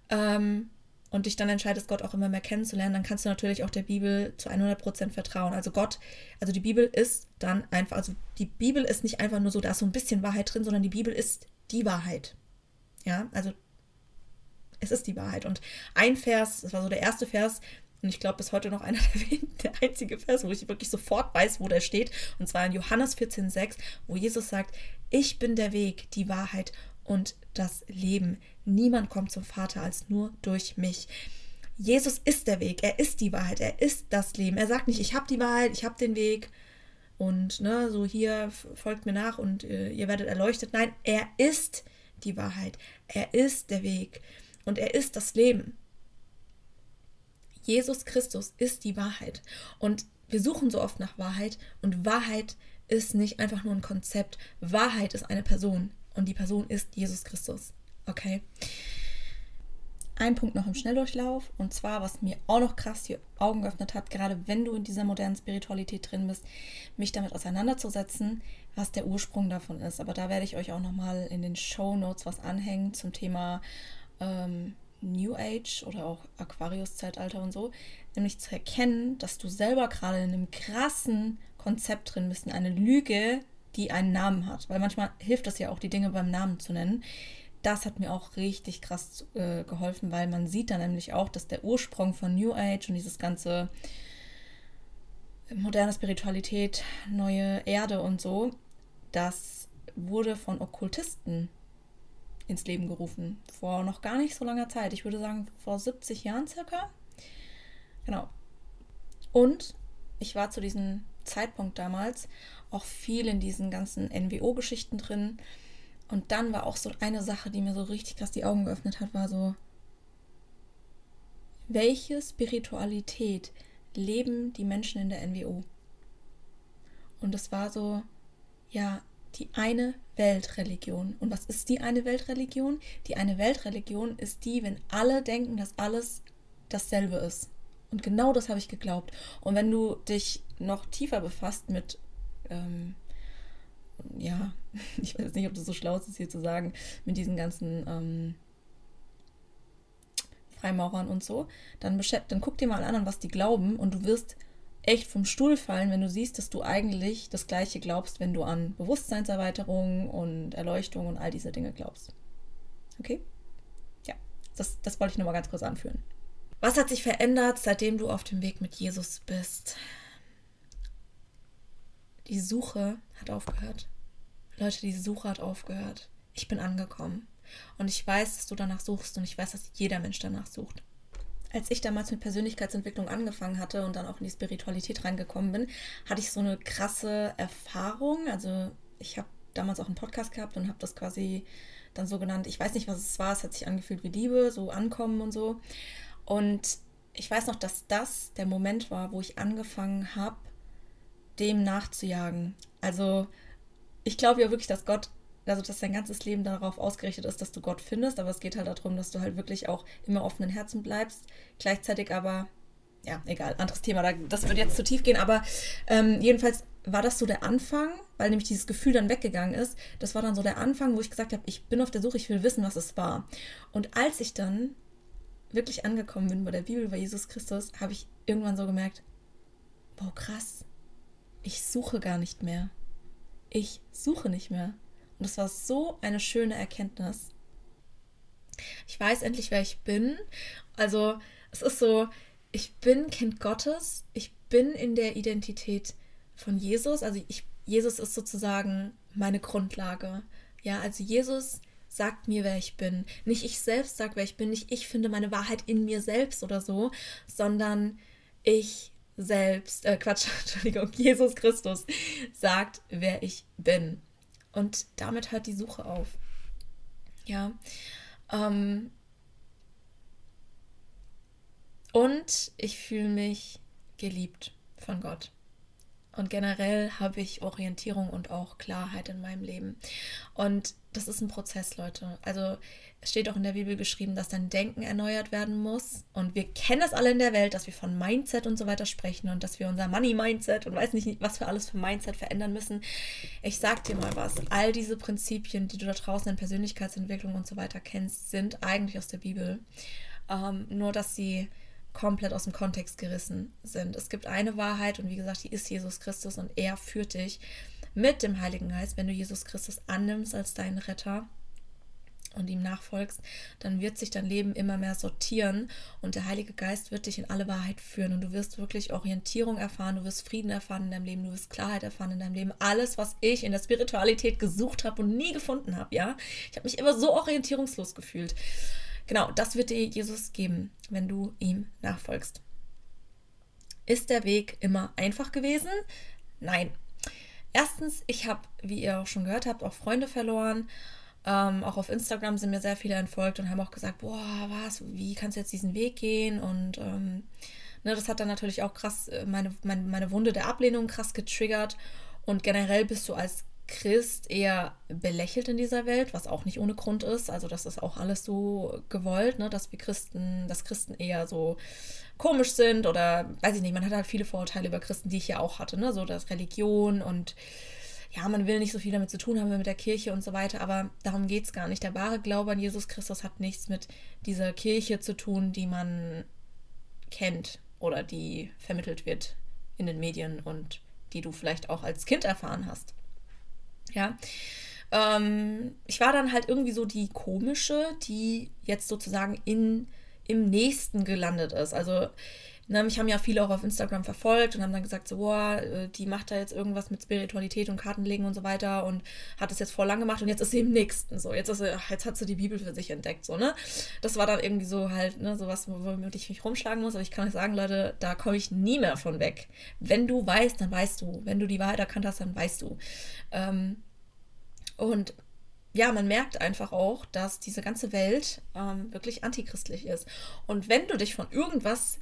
ähm, und dich dann entscheidest, Gott auch immer mehr kennenzulernen, dann kannst du natürlich auch der Bibel zu 100% vertrauen. Also Gott, also die Bibel ist dann einfach, also die Bibel ist nicht einfach nur so, da ist so ein bisschen Wahrheit drin, sondern die Bibel ist die Wahrheit. Ja, also es ist die Wahrheit. Und ein Vers, das war so der erste Vers, und ich glaube bis heute noch einer der, der einzige Vers, wo ich wirklich sofort weiß, wo der steht. Und zwar in Johannes 14,6, wo Jesus sagt, ich bin der Weg, die Wahrheit und das Leben. Niemand kommt zum Vater als nur durch mich. Jesus ist der Weg, er ist die Wahrheit, er ist das Leben. Er sagt nicht, ich habe die Wahrheit, ich habe den Weg und ne, so hier folgt mir nach und äh, ihr werdet erleuchtet. Nein, er ist die Wahrheit, er ist der Weg und er ist das Leben. Jesus Christus ist die Wahrheit und wir suchen so oft nach Wahrheit und Wahrheit ist nicht einfach nur ein Konzept. Wahrheit ist eine Person und die Person ist Jesus Christus. Okay? Ein Punkt noch im Schnelldurchlauf und zwar, was mir auch noch krass die Augen geöffnet hat, gerade wenn du in dieser modernen Spiritualität drin bist, mich damit auseinanderzusetzen, was der Ursprung davon ist. Aber da werde ich euch auch nochmal in den Show Notes was anhängen zum Thema ähm, New Age oder auch Aquarius-Zeitalter und so, nämlich zu erkennen, dass du selber gerade in einem krassen Konzept drin bist, in eine Lüge, die einen Namen hat. Weil manchmal hilft es ja auch, die Dinge beim Namen zu nennen. Das hat mir auch richtig krass äh, geholfen, weil man sieht dann nämlich auch, dass der Ursprung von New Age und dieses ganze moderne Spiritualität, neue Erde und so, das wurde von Okkultisten ins Leben gerufen. Vor noch gar nicht so langer Zeit. Ich würde sagen, vor 70 Jahren circa. Genau. Und ich war zu diesem Zeitpunkt damals auch viel in diesen ganzen NWO-Geschichten drin. Und dann war auch so eine Sache, die mir so richtig krass die Augen geöffnet hat, war so, welche Spiritualität leben die Menschen in der NWO? Und es war so, ja, die eine Weltreligion. Und was ist die eine Weltreligion? Die eine Weltreligion ist die, wenn alle denken, dass alles dasselbe ist. Und genau das habe ich geglaubt. Und wenn du dich noch tiefer befasst mit ähm, ja, ich weiß nicht, ob das so schlau ist, hier zu sagen, mit diesen ganzen ähm, Freimaurern und so, dann, dann guck dir mal an, was die glauben und du wirst echt vom Stuhl fallen, wenn du siehst, dass du eigentlich das Gleiche glaubst, wenn du an Bewusstseinserweiterung und Erleuchtung und all diese Dinge glaubst. Okay? Ja, das, das wollte ich nur mal ganz kurz anführen. Was hat sich verändert, seitdem du auf dem Weg mit Jesus bist? Die Suche hat aufgehört. Leute, die Suche hat aufgehört. Ich bin angekommen. Und ich weiß, dass du danach suchst und ich weiß, dass jeder Mensch danach sucht. Als ich damals mit Persönlichkeitsentwicklung angefangen hatte und dann auch in die Spiritualität reingekommen bin, hatte ich so eine krasse Erfahrung. Also ich habe damals auch einen Podcast gehabt und habe das quasi dann so genannt. Ich weiß nicht, was es war. Es hat sich angefühlt wie Liebe, so ankommen und so. Und ich weiß noch, dass das der Moment war, wo ich angefangen habe, dem nachzujagen. Also ich glaube ja wirklich, dass Gott, also dass dein ganzes Leben darauf ausgerichtet ist, dass du Gott findest, aber es geht halt darum, dass du halt wirklich auch immer offenen Herzen bleibst, gleichzeitig aber, ja, egal, anderes Thema, das würde jetzt zu tief gehen, aber ähm, jedenfalls war das so der Anfang, weil nämlich dieses Gefühl dann weggegangen ist. Das war dann so der Anfang, wo ich gesagt habe, ich bin auf der Suche, ich will wissen, was es war. Und als ich dann wirklich angekommen bin bei der Bibel, bei Jesus Christus, habe ich irgendwann so gemerkt, wow, krass, ich suche gar nicht mehr. Ich suche nicht mehr. Und das war so eine schöne Erkenntnis. Ich weiß endlich, wer ich bin. Also es ist so, ich bin Kind Gottes. Ich bin in der Identität von Jesus. Also ich, Jesus ist sozusagen meine Grundlage. Ja, also Jesus sagt mir, wer ich bin. Nicht ich selbst sage, wer ich bin. Nicht ich finde meine Wahrheit in mir selbst oder so, sondern ich selbst, äh, Quatsch, Entschuldigung, Jesus Christus sagt, wer ich bin. Und damit hört die Suche auf. Ja. Ähm, und ich fühle mich geliebt von Gott. Und generell habe ich Orientierung und auch Klarheit in meinem Leben. Und das ist ein Prozess, Leute. Also es steht auch in der Bibel geschrieben, dass dein Denken erneuert werden muss. Und wir kennen das alle in der Welt, dass wir von Mindset und so weiter sprechen und dass wir unser Money-Mindset und weiß nicht, was wir alles für Mindset verändern müssen. Ich sag dir mal was. All diese Prinzipien, die du da draußen in Persönlichkeitsentwicklung und so weiter kennst, sind eigentlich aus der Bibel. Ähm, nur, dass sie komplett aus dem Kontext gerissen sind. Es gibt eine Wahrheit und wie gesagt, die ist Jesus Christus und er führt dich mit dem Heiligen Geist, wenn du Jesus Christus annimmst als deinen Retter und ihm nachfolgst, dann wird sich dein Leben immer mehr sortieren und der Heilige Geist wird dich in alle Wahrheit führen und du wirst wirklich Orientierung erfahren, du wirst Frieden erfahren in deinem Leben, du wirst Klarheit erfahren in deinem Leben. Alles, was ich in der Spiritualität gesucht habe und nie gefunden habe, ja. Ich habe mich immer so orientierungslos gefühlt. Genau, das wird dir Jesus geben, wenn du ihm nachfolgst. Ist der Weg immer einfach gewesen? Nein. Erstens, ich habe, wie ihr auch schon gehört habt, auch Freunde verloren. Ähm, auch auf Instagram sind mir sehr viele entfolgt und haben auch gesagt, boah, was, wie kannst du jetzt diesen Weg gehen? Und ähm, ne, das hat dann natürlich auch krass äh, meine, meine, meine Wunde der Ablehnung krass getriggert. Und generell bist du als Christ eher belächelt in dieser Welt, was auch nicht ohne Grund ist. Also das ist auch alles so gewollt, ne, dass wir Christen, dass Christen eher so komisch sind oder weiß ich nicht, man hat halt viele Vorurteile über Christen, die ich ja auch hatte, ne, so dass Religion und ja, man will nicht so viel damit zu tun haben mit der Kirche und so weiter, aber darum geht es gar nicht. Der wahre Glaube an Jesus Christus hat nichts mit dieser Kirche zu tun, die man kennt oder die vermittelt wird in den Medien und die du vielleicht auch als Kind erfahren hast. Ja. Ähm, ich war dann halt irgendwie so die komische, die jetzt sozusagen in, im nächsten gelandet ist. Also, ne, mich haben ja viele auch auf Instagram verfolgt und haben dann gesagt, so, boah, äh, die macht da jetzt irgendwas mit Spiritualität und Kartenlegen und so weiter und hat es jetzt vor lang gemacht und jetzt ist sie im nächsten. So, jetzt, ist sie, jetzt hat sie die Bibel für sich entdeckt. So, ne? Das war dann irgendwie so halt, ne, sowas, womit ich mich rumschlagen muss. Aber ich kann euch sagen, Leute, da komme ich nie mehr von weg. Wenn du weißt, dann weißt du. Wenn du die Wahrheit erkannt hast, dann weißt du. Ähm, und ja, man merkt einfach auch, dass diese ganze Welt ähm, wirklich antichristlich ist. Und wenn du dich von irgendwas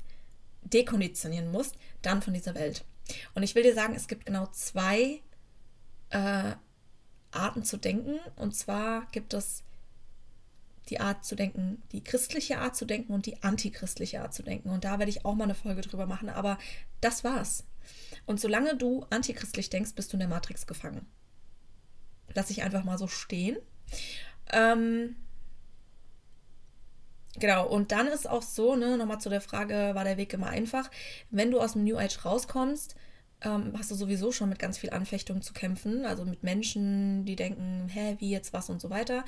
dekonditionieren musst, dann von dieser Welt. Und ich will dir sagen, es gibt genau zwei äh, Arten zu denken. Und zwar gibt es die Art zu denken, die christliche Art zu denken und die antichristliche Art zu denken. Und da werde ich auch mal eine Folge drüber machen. Aber das war's. Und solange du antichristlich denkst, bist du in der Matrix gefangen lasse ich einfach mal so stehen. Ähm, genau, und dann ist auch so, ne, nochmal zu der Frage, war der Weg immer einfach? Wenn du aus dem New Age rauskommst, ähm, hast du sowieso schon mit ganz viel Anfechtung zu kämpfen, also mit Menschen, die denken, hä, wie jetzt was und so weiter.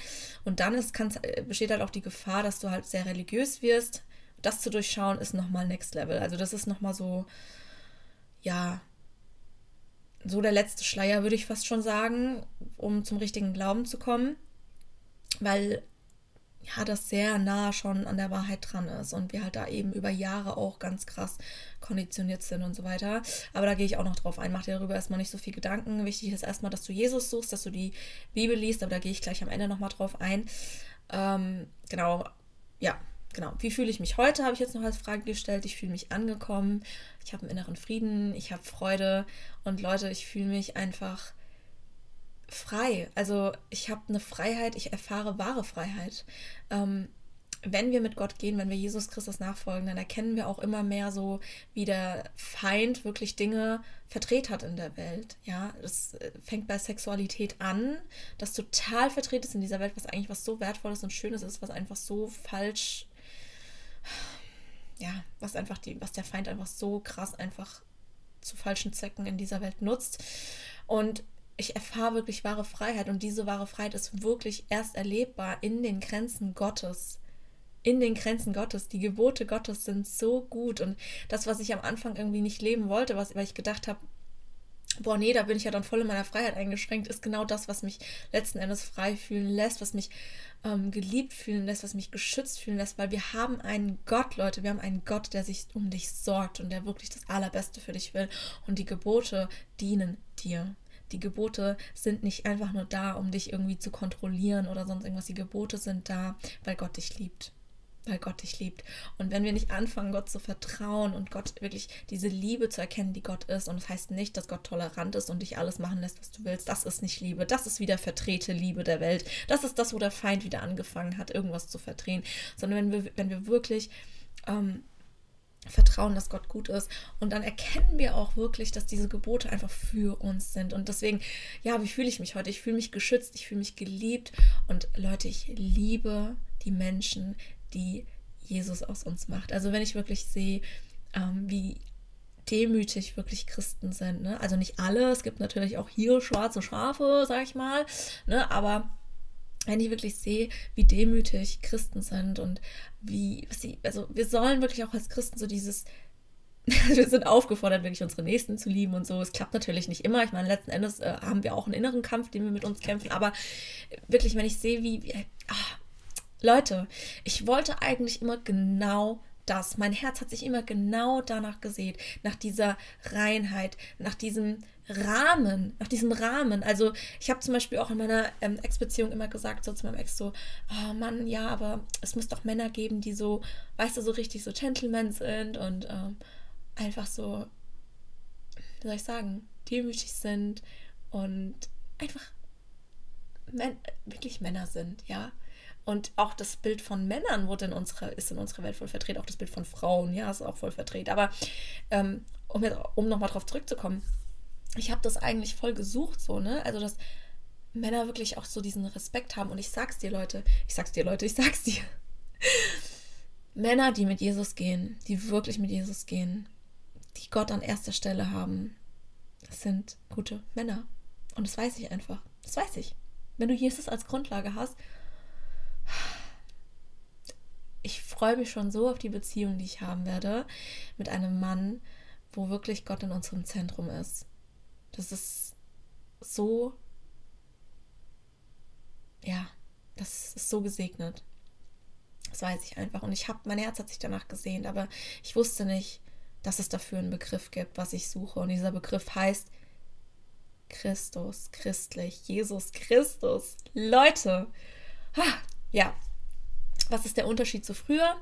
Und dann ist, äh, besteht halt auch die Gefahr, dass du halt sehr religiös wirst. Das zu durchschauen ist nochmal Next Level. Also das ist nochmal so, ja, so der letzte Schleier, würde ich fast schon sagen, um zum richtigen Glauben zu kommen, weil ja, das sehr nah schon an der Wahrheit dran ist und wir halt da eben über Jahre auch ganz krass konditioniert sind und so weiter. Aber da gehe ich auch noch drauf ein. Mach dir darüber erstmal nicht so viel Gedanken. Wichtig ist erstmal, dass du Jesus suchst, dass du die Bibel liest, aber da gehe ich gleich am Ende nochmal drauf ein. Ähm, genau, ja, genau, wie fühle ich mich heute, habe ich jetzt noch als Frage gestellt. Ich fühle mich angekommen, ich habe einen inneren Frieden, ich habe Freude und Leute, ich fühle mich einfach frei. Also ich habe eine Freiheit, ich erfahre wahre Freiheit. Ähm, wenn wir mit Gott gehen, wenn wir Jesus Christus nachfolgen, dann erkennen wir auch immer mehr so, wie der Feind wirklich Dinge verdreht hat in der Welt. Ja, das äh, fängt bei Sexualität an, das total verdreht ist in dieser Welt, was eigentlich was so wertvolles und schönes ist, was einfach so falsch ja, was einfach die, was der Feind einfach so krass einfach zu falschen Zwecken in dieser Welt nutzt. Und ich erfahre wirklich wahre Freiheit und diese wahre Freiheit ist wirklich erst erlebbar in den Grenzen Gottes. In den Grenzen Gottes. Die Gebote Gottes sind so gut und das, was ich am Anfang irgendwie nicht leben wollte, was, weil ich gedacht habe, boah, nee, da bin ich ja dann voll in meiner Freiheit eingeschränkt, ist genau das, was mich letzten Endes frei fühlen lässt, was mich ähm, geliebt fühlen lässt, was mich geschützt fühlen lässt, weil wir haben einen Gott, Leute, wir haben einen Gott, der sich um dich sorgt und der wirklich das Allerbeste für dich will. Und die Gebote dienen dir. Die Gebote sind nicht einfach nur da, um dich irgendwie zu kontrollieren oder sonst irgendwas. Die Gebote sind da, weil Gott dich liebt weil Gott dich liebt. Und wenn wir nicht anfangen, Gott zu vertrauen und Gott wirklich diese Liebe zu erkennen, die Gott ist, und das heißt nicht, dass Gott tolerant ist und dich alles machen lässt, was du willst, das ist nicht Liebe, das ist wieder vertrete Liebe der Welt. Das ist das, wo der Feind wieder angefangen hat, irgendwas zu verdrehen. Sondern wenn wir, wenn wir wirklich ähm, vertrauen, dass Gott gut ist. Und dann erkennen wir auch wirklich, dass diese Gebote einfach für uns sind. Und deswegen, ja, wie fühle ich mich heute? Ich fühle mich geschützt, ich fühle mich geliebt. Und Leute, ich liebe die Menschen, die Jesus aus uns macht. Also wenn ich wirklich sehe, ähm, wie demütig wirklich Christen sind. Ne? Also nicht alle, es gibt natürlich auch hier schwarze Schafe, sag ich mal, ne? aber wenn ich wirklich sehe, wie demütig Christen sind und wie sie, also wir sollen wirklich auch als Christen so dieses, wir sind aufgefordert, wirklich unsere Nächsten zu lieben und so. Es klappt natürlich nicht immer. Ich meine, letzten Endes äh, haben wir auch einen inneren Kampf, den wir mit uns kämpfen, aber wirklich, wenn ich sehe, wie, wie ach, Leute, ich wollte eigentlich immer genau das. Mein Herz hat sich immer genau danach gesehen, nach dieser Reinheit, nach diesem Rahmen, nach diesem Rahmen. Also ich habe zum Beispiel auch in meiner ähm, Ex-Beziehung immer gesagt, so zu meinem Ex so, oh Mann, ja, aber es muss doch Männer geben, die so, weißt du, so richtig so Gentlemen sind und ähm, einfach so, wie soll ich sagen, demütig sind und einfach wirklich Männer sind, ja. Und auch das Bild von Männern wurde in unserer, ist in unserer Welt voll vertreten. Auch das Bild von Frauen, ja, ist auch voll vertreten. Aber ähm, um, um nochmal drauf zurückzukommen, ich habe das eigentlich voll gesucht, so, ne? Also, dass Männer wirklich auch so diesen Respekt haben. Und ich sag's dir, Leute, ich sag's dir, Leute, ich sag's dir. Männer, die mit Jesus gehen, die wirklich mit Jesus gehen, die Gott an erster Stelle haben, das sind gute Männer. Und das weiß ich einfach. Das weiß ich. Wenn du Jesus als Grundlage hast ich freue mich schon so auf die Beziehung, die ich haben werde mit einem Mann, wo wirklich Gott in unserem Zentrum ist. Das ist so, ja, das ist so gesegnet. Das weiß ich einfach. Und ich habe, mein Herz hat sich danach gesehnt, aber ich wusste nicht, dass es dafür einen Begriff gibt, was ich suche. Und dieser Begriff heißt Christus, christlich, Jesus Christus. Leute, ja, was ist der Unterschied zu früher?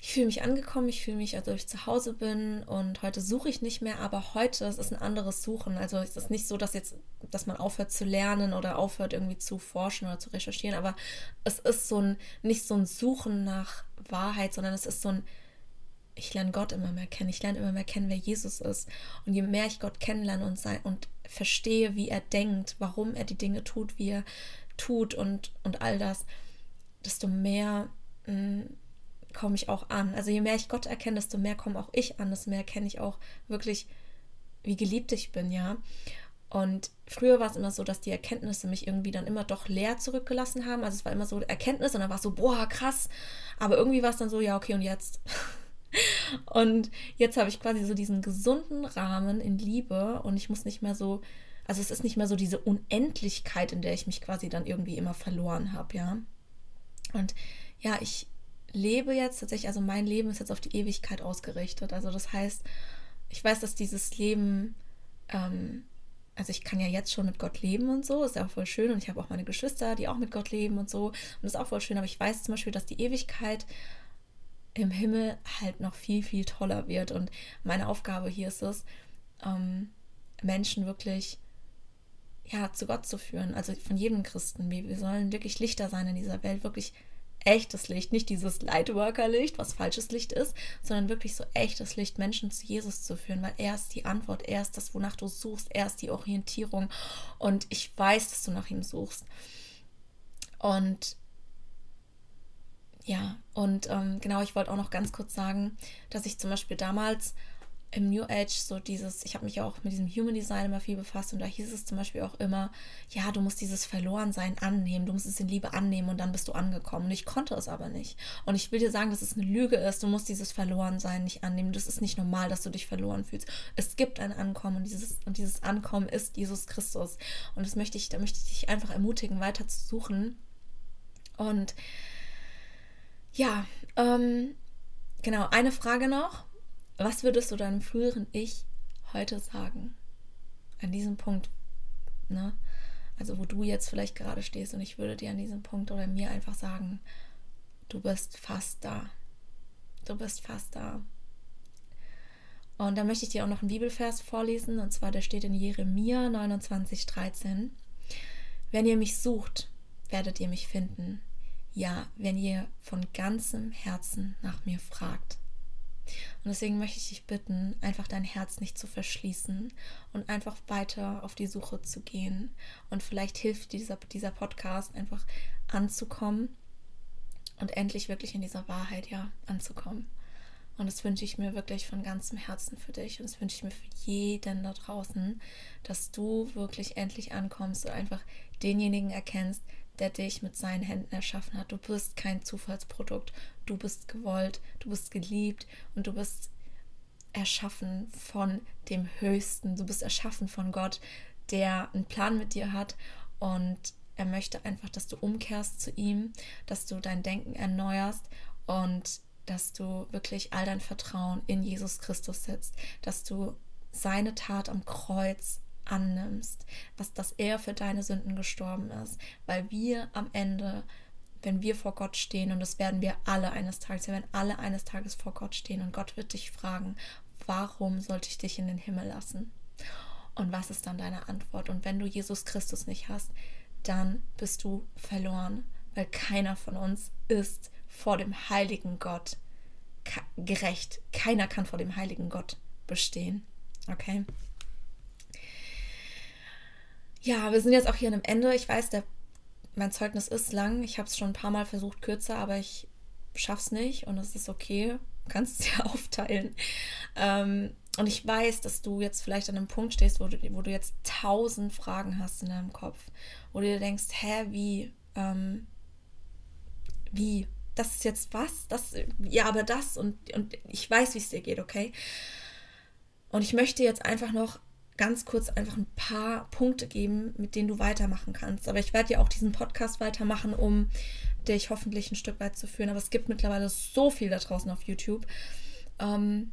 Ich fühle mich angekommen, ich fühle mich, als ob ich zu Hause bin und heute suche ich nicht mehr, aber heute es ist ein anderes Suchen. Also es ist nicht so, dass jetzt, dass man aufhört zu lernen oder aufhört irgendwie zu forschen oder zu recherchieren, aber es ist so ein, nicht so ein Suchen nach Wahrheit, sondern es ist so ein, ich lerne Gott immer mehr kennen, ich lerne immer mehr kennen, wer Jesus ist. Und je mehr ich Gott kennenlerne und, sein, und verstehe, wie er denkt, warum er die Dinge tut, wie er tut und, und all das, desto mehr mm, komme ich auch an. Also je mehr ich Gott erkenne, desto mehr komme auch ich an, desto mehr erkenne ich auch wirklich, wie geliebt ich bin, ja. Und früher war es immer so, dass die Erkenntnisse mich irgendwie dann immer doch leer zurückgelassen haben. Also es war immer so Erkenntnis und dann war es so, boah, krass. Aber irgendwie war es dann so, ja, okay, und jetzt? und jetzt habe ich quasi so diesen gesunden Rahmen in Liebe und ich muss nicht mehr so also es ist nicht mehr so diese Unendlichkeit, in der ich mich quasi dann irgendwie immer verloren habe, ja. Und ja, ich lebe jetzt tatsächlich, also mein Leben ist jetzt auf die Ewigkeit ausgerichtet. Also das heißt, ich weiß, dass dieses Leben, ähm, also ich kann ja jetzt schon mit Gott leben und so, ist ja auch voll schön. Und ich habe auch meine Geschwister, die auch mit Gott leben und so. Und das ist auch voll schön. Aber ich weiß zum Beispiel, dass die Ewigkeit im Himmel halt noch viel, viel toller wird. Und meine Aufgabe hier ist es, ähm, Menschen wirklich ja, zu Gott zu führen, also von jedem Christen. Wir, wir sollen wirklich Lichter sein in dieser Welt, wirklich echtes Licht, nicht dieses Lightworker-Licht, was falsches Licht ist, sondern wirklich so echtes Licht, Menschen zu Jesus zu führen, weil er ist die Antwort, er ist das, wonach du suchst, er ist die Orientierung und ich weiß, dass du nach ihm suchst. Und ja, und ähm, genau, ich wollte auch noch ganz kurz sagen, dass ich zum Beispiel damals im New Age so dieses, ich habe mich auch mit diesem Human Design immer viel befasst und da hieß es zum Beispiel auch immer, ja, du musst dieses Verlorensein annehmen, du musst es in Liebe annehmen und dann bist du angekommen. Und ich konnte es aber nicht. Und ich will dir sagen, dass es eine Lüge ist, du musst dieses Verlorensein nicht annehmen. Das ist nicht normal, dass du dich verloren fühlst. Es gibt ein Ankommen und dieses, und dieses Ankommen ist Jesus Christus. Und das möchte ich, da möchte ich dich einfach ermutigen, weiter zu suchen. Und ja, ähm, genau, eine Frage noch was würdest du deinem früheren Ich heute sagen? An diesem Punkt, ne? Also wo du jetzt vielleicht gerade stehst und ich würde dir an diesem Punkt oder mir einfach sagen, du bist fast da. Du bist fast da. Und dann möchte ich dir auch noch einen Bibelvers vorlesen, und zwar der steht in Jeremia 29, 13. Wenn ihr mich sucht, werdet ihr mich finden. Ja, wenn ihr von ganzem Herzen nach mir fragt. Und deswegen möchte ich dich bitten, einfach dein Herz nicht zu verschließen und einfach weiter auf die Suche zu gehen. Und vielleicht hilft dieser, dieser Podcast einfach anzukommen und endlich wirklich in dieser Wahrheit ja anzukommen. Und das wünsche ich mir wirklich von ganzem Herzen für dich. Und das wünsche ich mir für jeden da draußen, dass du wirklich endlich ankommst und einfach denjenigen erkennst, der dich mit seinen Händen erschaffen hat. Du bist kein Zufallsprodukt. Du bist gewollt, du bist geliebt und du bist erschaffen von dem Höchsten. Du bist erschaffen von Gott, der einen Plan mit dir hat und er möchte einfach, dass du umkehrst zu ihm, dass du dein Denken erneuerst und dass du wirklich all dein Vertrauen in Jesus Christus setzt, dass du seine Tat am Kreuz annimmst, was dass er für deine Sünden gestorben ist, weil wir am Ende, wenn wir vor Gott stehen, und das werden wir alle eines Tages, wir werden alle eines Tages vor Gott stehen und Gott wird dich fragen, warum sollte ich dich in den Himmel lassen? Und was ist dann deine Antwort? Und wenn du Jesus Christus nicht hast, dann bist du verloren, weil keiner von uns ist vor dem heiligen Gott gerecht. Keiner kann vor dem heiligen Gott bestehen. Okay? Ja, wir sind jetzt auch hier an einem Ende. Ich weiß, der, mein Zeugnis ist lang. Ich habe es schon ein paar Mal versucht, kürzer, aber ich schaff's nicht und das ist okay. Du kannst es ja aufteilen. Ähm, und ich weiß, dass du jetzt vielleicht an einem Punkt stehst, wo du, wo du jetzt tausend Fragen hast in deinem Kopf. Wo du dir denkst, hä, wie? Ähm, wie? Das ist jetzt was? Das, ja, aber das und, und ich weiß, wie es dir geht, okay? Und ich möchte jetzt einfach noch ganz kurz einfach ein paar Punkte geben, mit denen du weitermachen kannst. Aber ich werde ja auch diesen Podcast weitermachen, um dich hoffentlich ein Stück weit zu führen. Aber es gibt mittlerweile so viel da draußen auf YouTube. Ähm,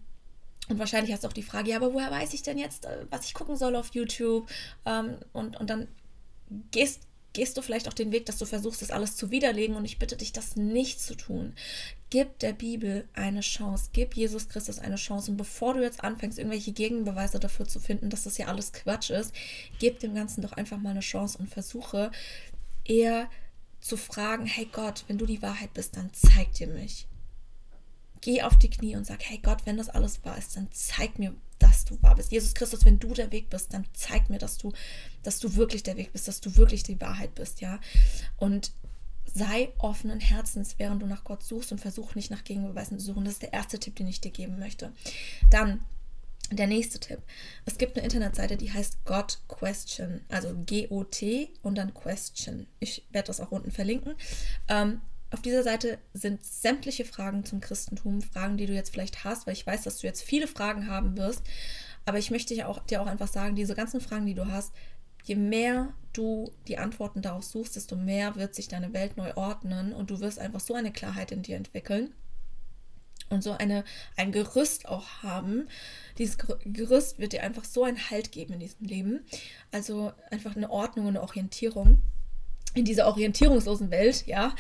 und wahrscheinlich hast du auch die Frage, ja, aber woher weiß ich denn jetzt, äh, was ich gucken soll auf YouTube? Ähm, und, und dann gehst, gehst du vielleicht auch den Weg, dass du versuchst, das alles zu widerlegen. Und ich bitte dich, das nicht zu tun. Gib der Bibel eine Chance. Gib Jesus Christus eine Chance. Und bevor du jetzt anfängst, irgendwelche Gegenbeweise dafür zu finden, dass das ja alles Quatsch ist, gib dem Ganzen doch einfach mal eine Chance und versuche eher zu fragen, hey Gott, wenn du die Wahrheit bist, dann zeig dir mich. Geh auf die Knie und sag, hey Gott, wenn das alles wahr ist, dann zeig mir, dass du wahr bist. Jesus Christus, wenn du der Weg bist, dann zeig mir, dass du, dass du wirklich der Weg bist, dass du wirklich die Wahrheit bist, ja. Und sei offenen Herzens, während du nach Gott suchst und versuch nicht nach Gegenbeweisen zu suchen. Das ist der erste Tipp, den ich dir geben möchte. Dann der nächste Tipp. Es gibt eine Internetseite, die heißt God Question, also G-O-T und dann Question. Ich werde das auch unten verlinken. Ähm, auf dieser Seite sind sämtliche Fragen zum Christentum, Fragen, die du jetzt vielleicht hast, weil ich weiß, dass du jetzt viele Fragen haben wirst. Aber ich möchte dir auch, dir auch einfach sagen, diese ganzen Fragen, die du hast, je mehr du die Antworten darauf suchst, desto mehr wird sich deine Welt neu ordnen und du wirst einfach so eine Klarheit in dir entwickeln und so eine, ein Gerüst auch haben. Dieses Gerüst wird dir einfach so einen Halt geben in diesem Leben. Also einfach eine Ordnung und eine Orientierung in dieser orientierungslosen Welt, ja.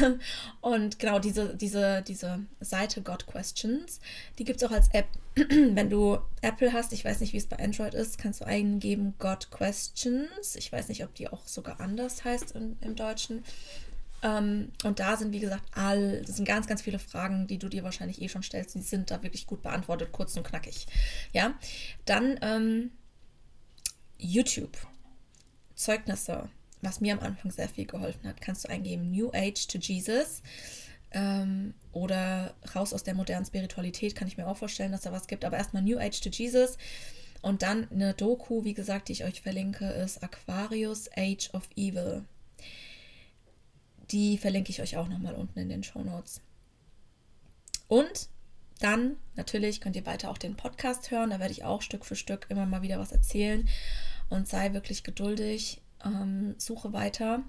Und genau diese, diese, diese Seite God Questions, die gibt es auch als App. Wenn du Apple hast, ich weiß nicht, wie es bei Android ist, kannst du eingeben God Questions. Ich weiß nicht, ob die auch sogar anders heißt im, im Deutschen. Um, und da sind, wie gesagt, all, das sind ganz, ganz viele Fragen, die du dir wahrscheinlich eh schon stellst. Die sind da wirklich gut beantwortet, kurz und knackig. Ja, dann ähm, YouTube. Zeugnisse was mir am Anfang sehr viel geholfen hat, kannst du eingeben New Age to Jesus. Ähm, oder raus aus der modernen Spiritualität, kann ich mir auch vorstellen, dass da was gibt. Aber erstmal New Age to Jesus. Und dann eine Doku, wie gesagt, die ich euch verlinke, ist Aquarius Age of Evil. Die verlinke ich euch auch nochmal unten in den Show Notes. Und dann natürlich könnt ihr weiter auch den Podcast hören. Da werde ich auch Stück für Stück immer mal wieder was erzählen. Und sei wirklich geduldig. Ähm, suche weiter.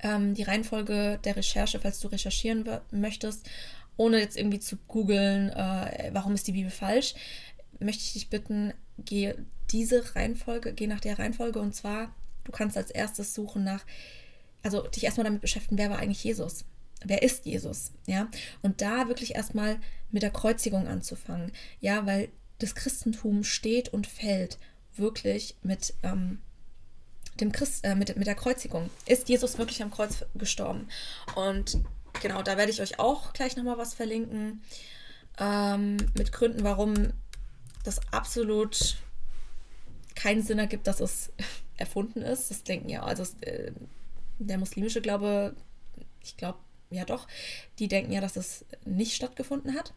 Ähm, die Reihenfolge der Recherche, falls du recherchieren möchtest, ohne jetzt irgendwie zu googeln, äh, warum ist die Bibel falsch, möchte ich dich bitten, geh diese Reihenfolge, geh nach der Reihenfolge und zwar, du kannst als erstes suchen nach, also dich erstmal damit beschäftigen, wer war eigentlich Jesus? Wer ist Jesus? Ja, und da wirklich erstmal mit der Kreuzigung anzufangen. Ja, weil das Christentum steht und fällt wirklich mit ähm, dem Christ, äh, mit, mit der Kreuzigung. Ist Jesus wirklich am Kreuz gestorben? Und genau, da werde ich euch auch gleich nochmal was verlinken. Ähm, mit Gründen, warum das absolut keinen Sinn ergibt, dass es erfunden ist. Das denken ja, also äh, der muslimische Glaube, ich glaube, ja doch, die denken ja, dass es nicht stattgefunden hat.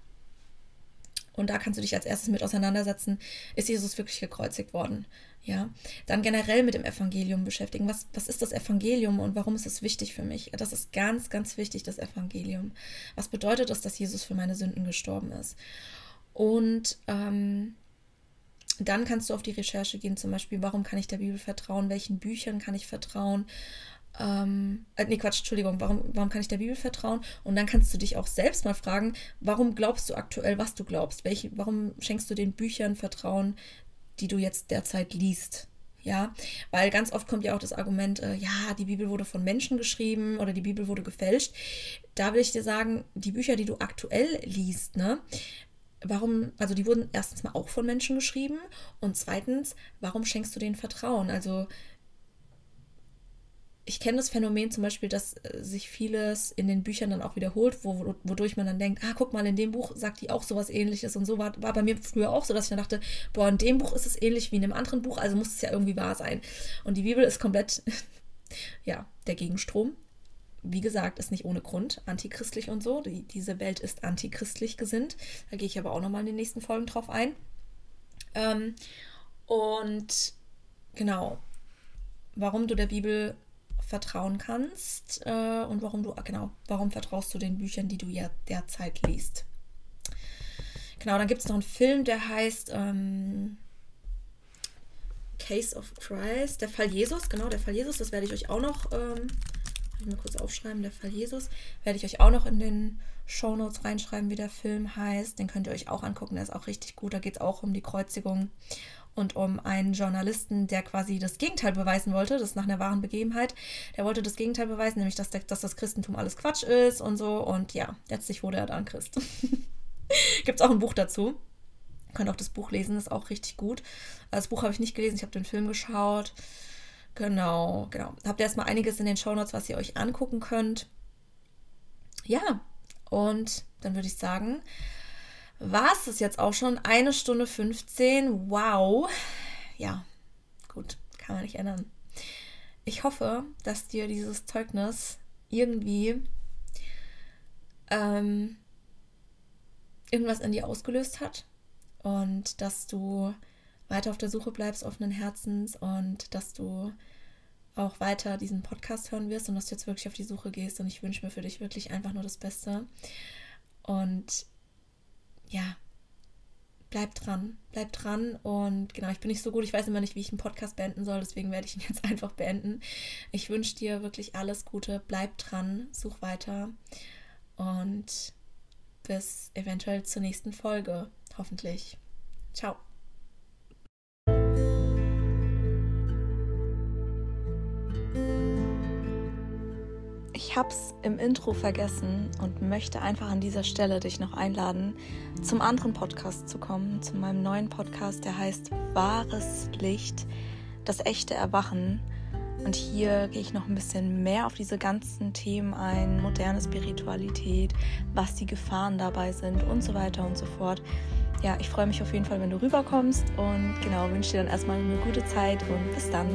Und da kannst du dich als erstes mit auseinandersetzen, ist Jesus wirklich gekreuzigt worden? Ja, dann generell mit dem Evangelium beschäftigen. Was, was ist das Evangelium und warum ist es wichtig für mich? Das ist ganz, ganz wichtig, das Evangelium. Was bedeutet es, dass Jesus für meine Sünden gestorben ist? Und ähm, dann kannst du auf die Recherche gehen, zum Beispiel, warum kann ich der Bibel vertrauen, welchen Büchern kann ich vertrauen. Ähm, äh, nee, Quatsch, Entschuldigung, warum, warum kann ich der Bibel vertrauen? Und dann kannst du dich auch selbst mal fragen, warum glaubst du aktuell, was du glaubst? Welche, warum schenkst du den Büchern Vertrauen, die du jetzt derzeit liest? Ja, weil ganz oft kommt ja auch das Argument, äh, ja, die Bibel wurde von Menschen geschrieben oder die Bibel wurde gefälscht. Da will ich dir sagen, die Bücher, die du aktuell liest, ne, warum, also die wurden erstens mal auch von Menschen geschrieben und zweitens, warum schenkst du denen Vertrauen? Also ich kenne das Phänomen zum Beispiel, dass äh, sich vieles in den Büchern dann auch wiederholt, wo, wodurch man dann denkt, ah, guck mal, in dem Buch sagt die auch sowas ähnliches und so war, war bei mir früher auch so, dass ich dann dachte, boah, in dem Buch ist es ähnlich wie in einem anderen Buch, also muss es ja irgendwie wahr sein. Und die Bibel ist komplett, ja, der Gegenstrom wie gesagt, ist nicht ohne Grund antichristlich und so. Die, diese Welt ist antichristlich gesinnt. Da gehe ich aber auch nochmal in den nächsten Folgen drauf ein. Ähm, und genau, warum du der Bibel vertrauen kannst äh, und warum du, genau, warum vertraust du den Büchern, die du ja derzeit liest. Genau, dann gibt es noch einen Film, der heißt ähm, Case of Christ, der Fall Jesus, genau, der Fall Jesus, das werde ich euch auch noch ähm, ich mal kurz aufschreiben, der Fall Jesus. Werde ich euch auch noch in den Show Notes reinschreiben, wie der Film heißt. Den könnt ihr euch auch angucken, der ist auch richtig gut. Da geht es auch um die Kreuzigung und um einen Journalisten, der quasi das Gegenteil beweisen wollte, das nach einer wahren Begebenheit. Der wollte das Gegenteil beweisen, nämlich dass, der, dass das Christentum alles Quatsch ist und so. Und ja, letztlich wurde er dann Christ. Gibt es auch ein Buch dazu. Ihr könnt auch das Buch lesen, ist auch richtig gut. Das Buch habe ich nicht gelesen, ich habe den Film geschaut. Genau, genau. Habt ihr erstmal einiges in den Shownotes, was ihr euch angucken könnt. Ja, und dann würde ich sagen, war es das jetzt auch schon? Eine Stunde 15. Wow. Ja, gut, kann man nicht ändern. Ich hoffe, dass dir dieses Zeugnis irgendwie ähm, irgendwas in dir ausgelöst hat und dass du weiter auf der Suche bleibst, offenen Herzens und dass du auch weiter diesen Podcast hören wirst und dass du jetzt wirklich auf die Suche gehst. Und ich wünsche mir für dich wirklich einfach nur das Beste. Und ja, bleib dran, bleib dran. Und genau, ich bin nicht so gut, ich weiß immer nicht, wie ich einen Podcast beenden soll, deswegen werde ich ihn jetzt einfach beenden. Ich wünsche dir wirklich alles Gute, bleib dran, such weiter und bis eventuell zur nächsten Folge, hoffentlich. Ciao. Ich hab's im Intro vergessen und möchte einfach an dieser Stelle dich noch einladen, zum anderen Podcast zu kommen, zu meinem neuen Podcast, der heißt Wahres Licht, das echte Erwachen. Und hier gehe ich noch ein bisschen mehr auf diese ganzen Themen ein, moderne Spiritualität, was die Gefahren dabei sind und so weiter und so fort. Ja, ich freue mich auf jeden Fall, wenn du rüberkommst und genau, wünsche dir dann erstmal eine gute Zeit und bis dann.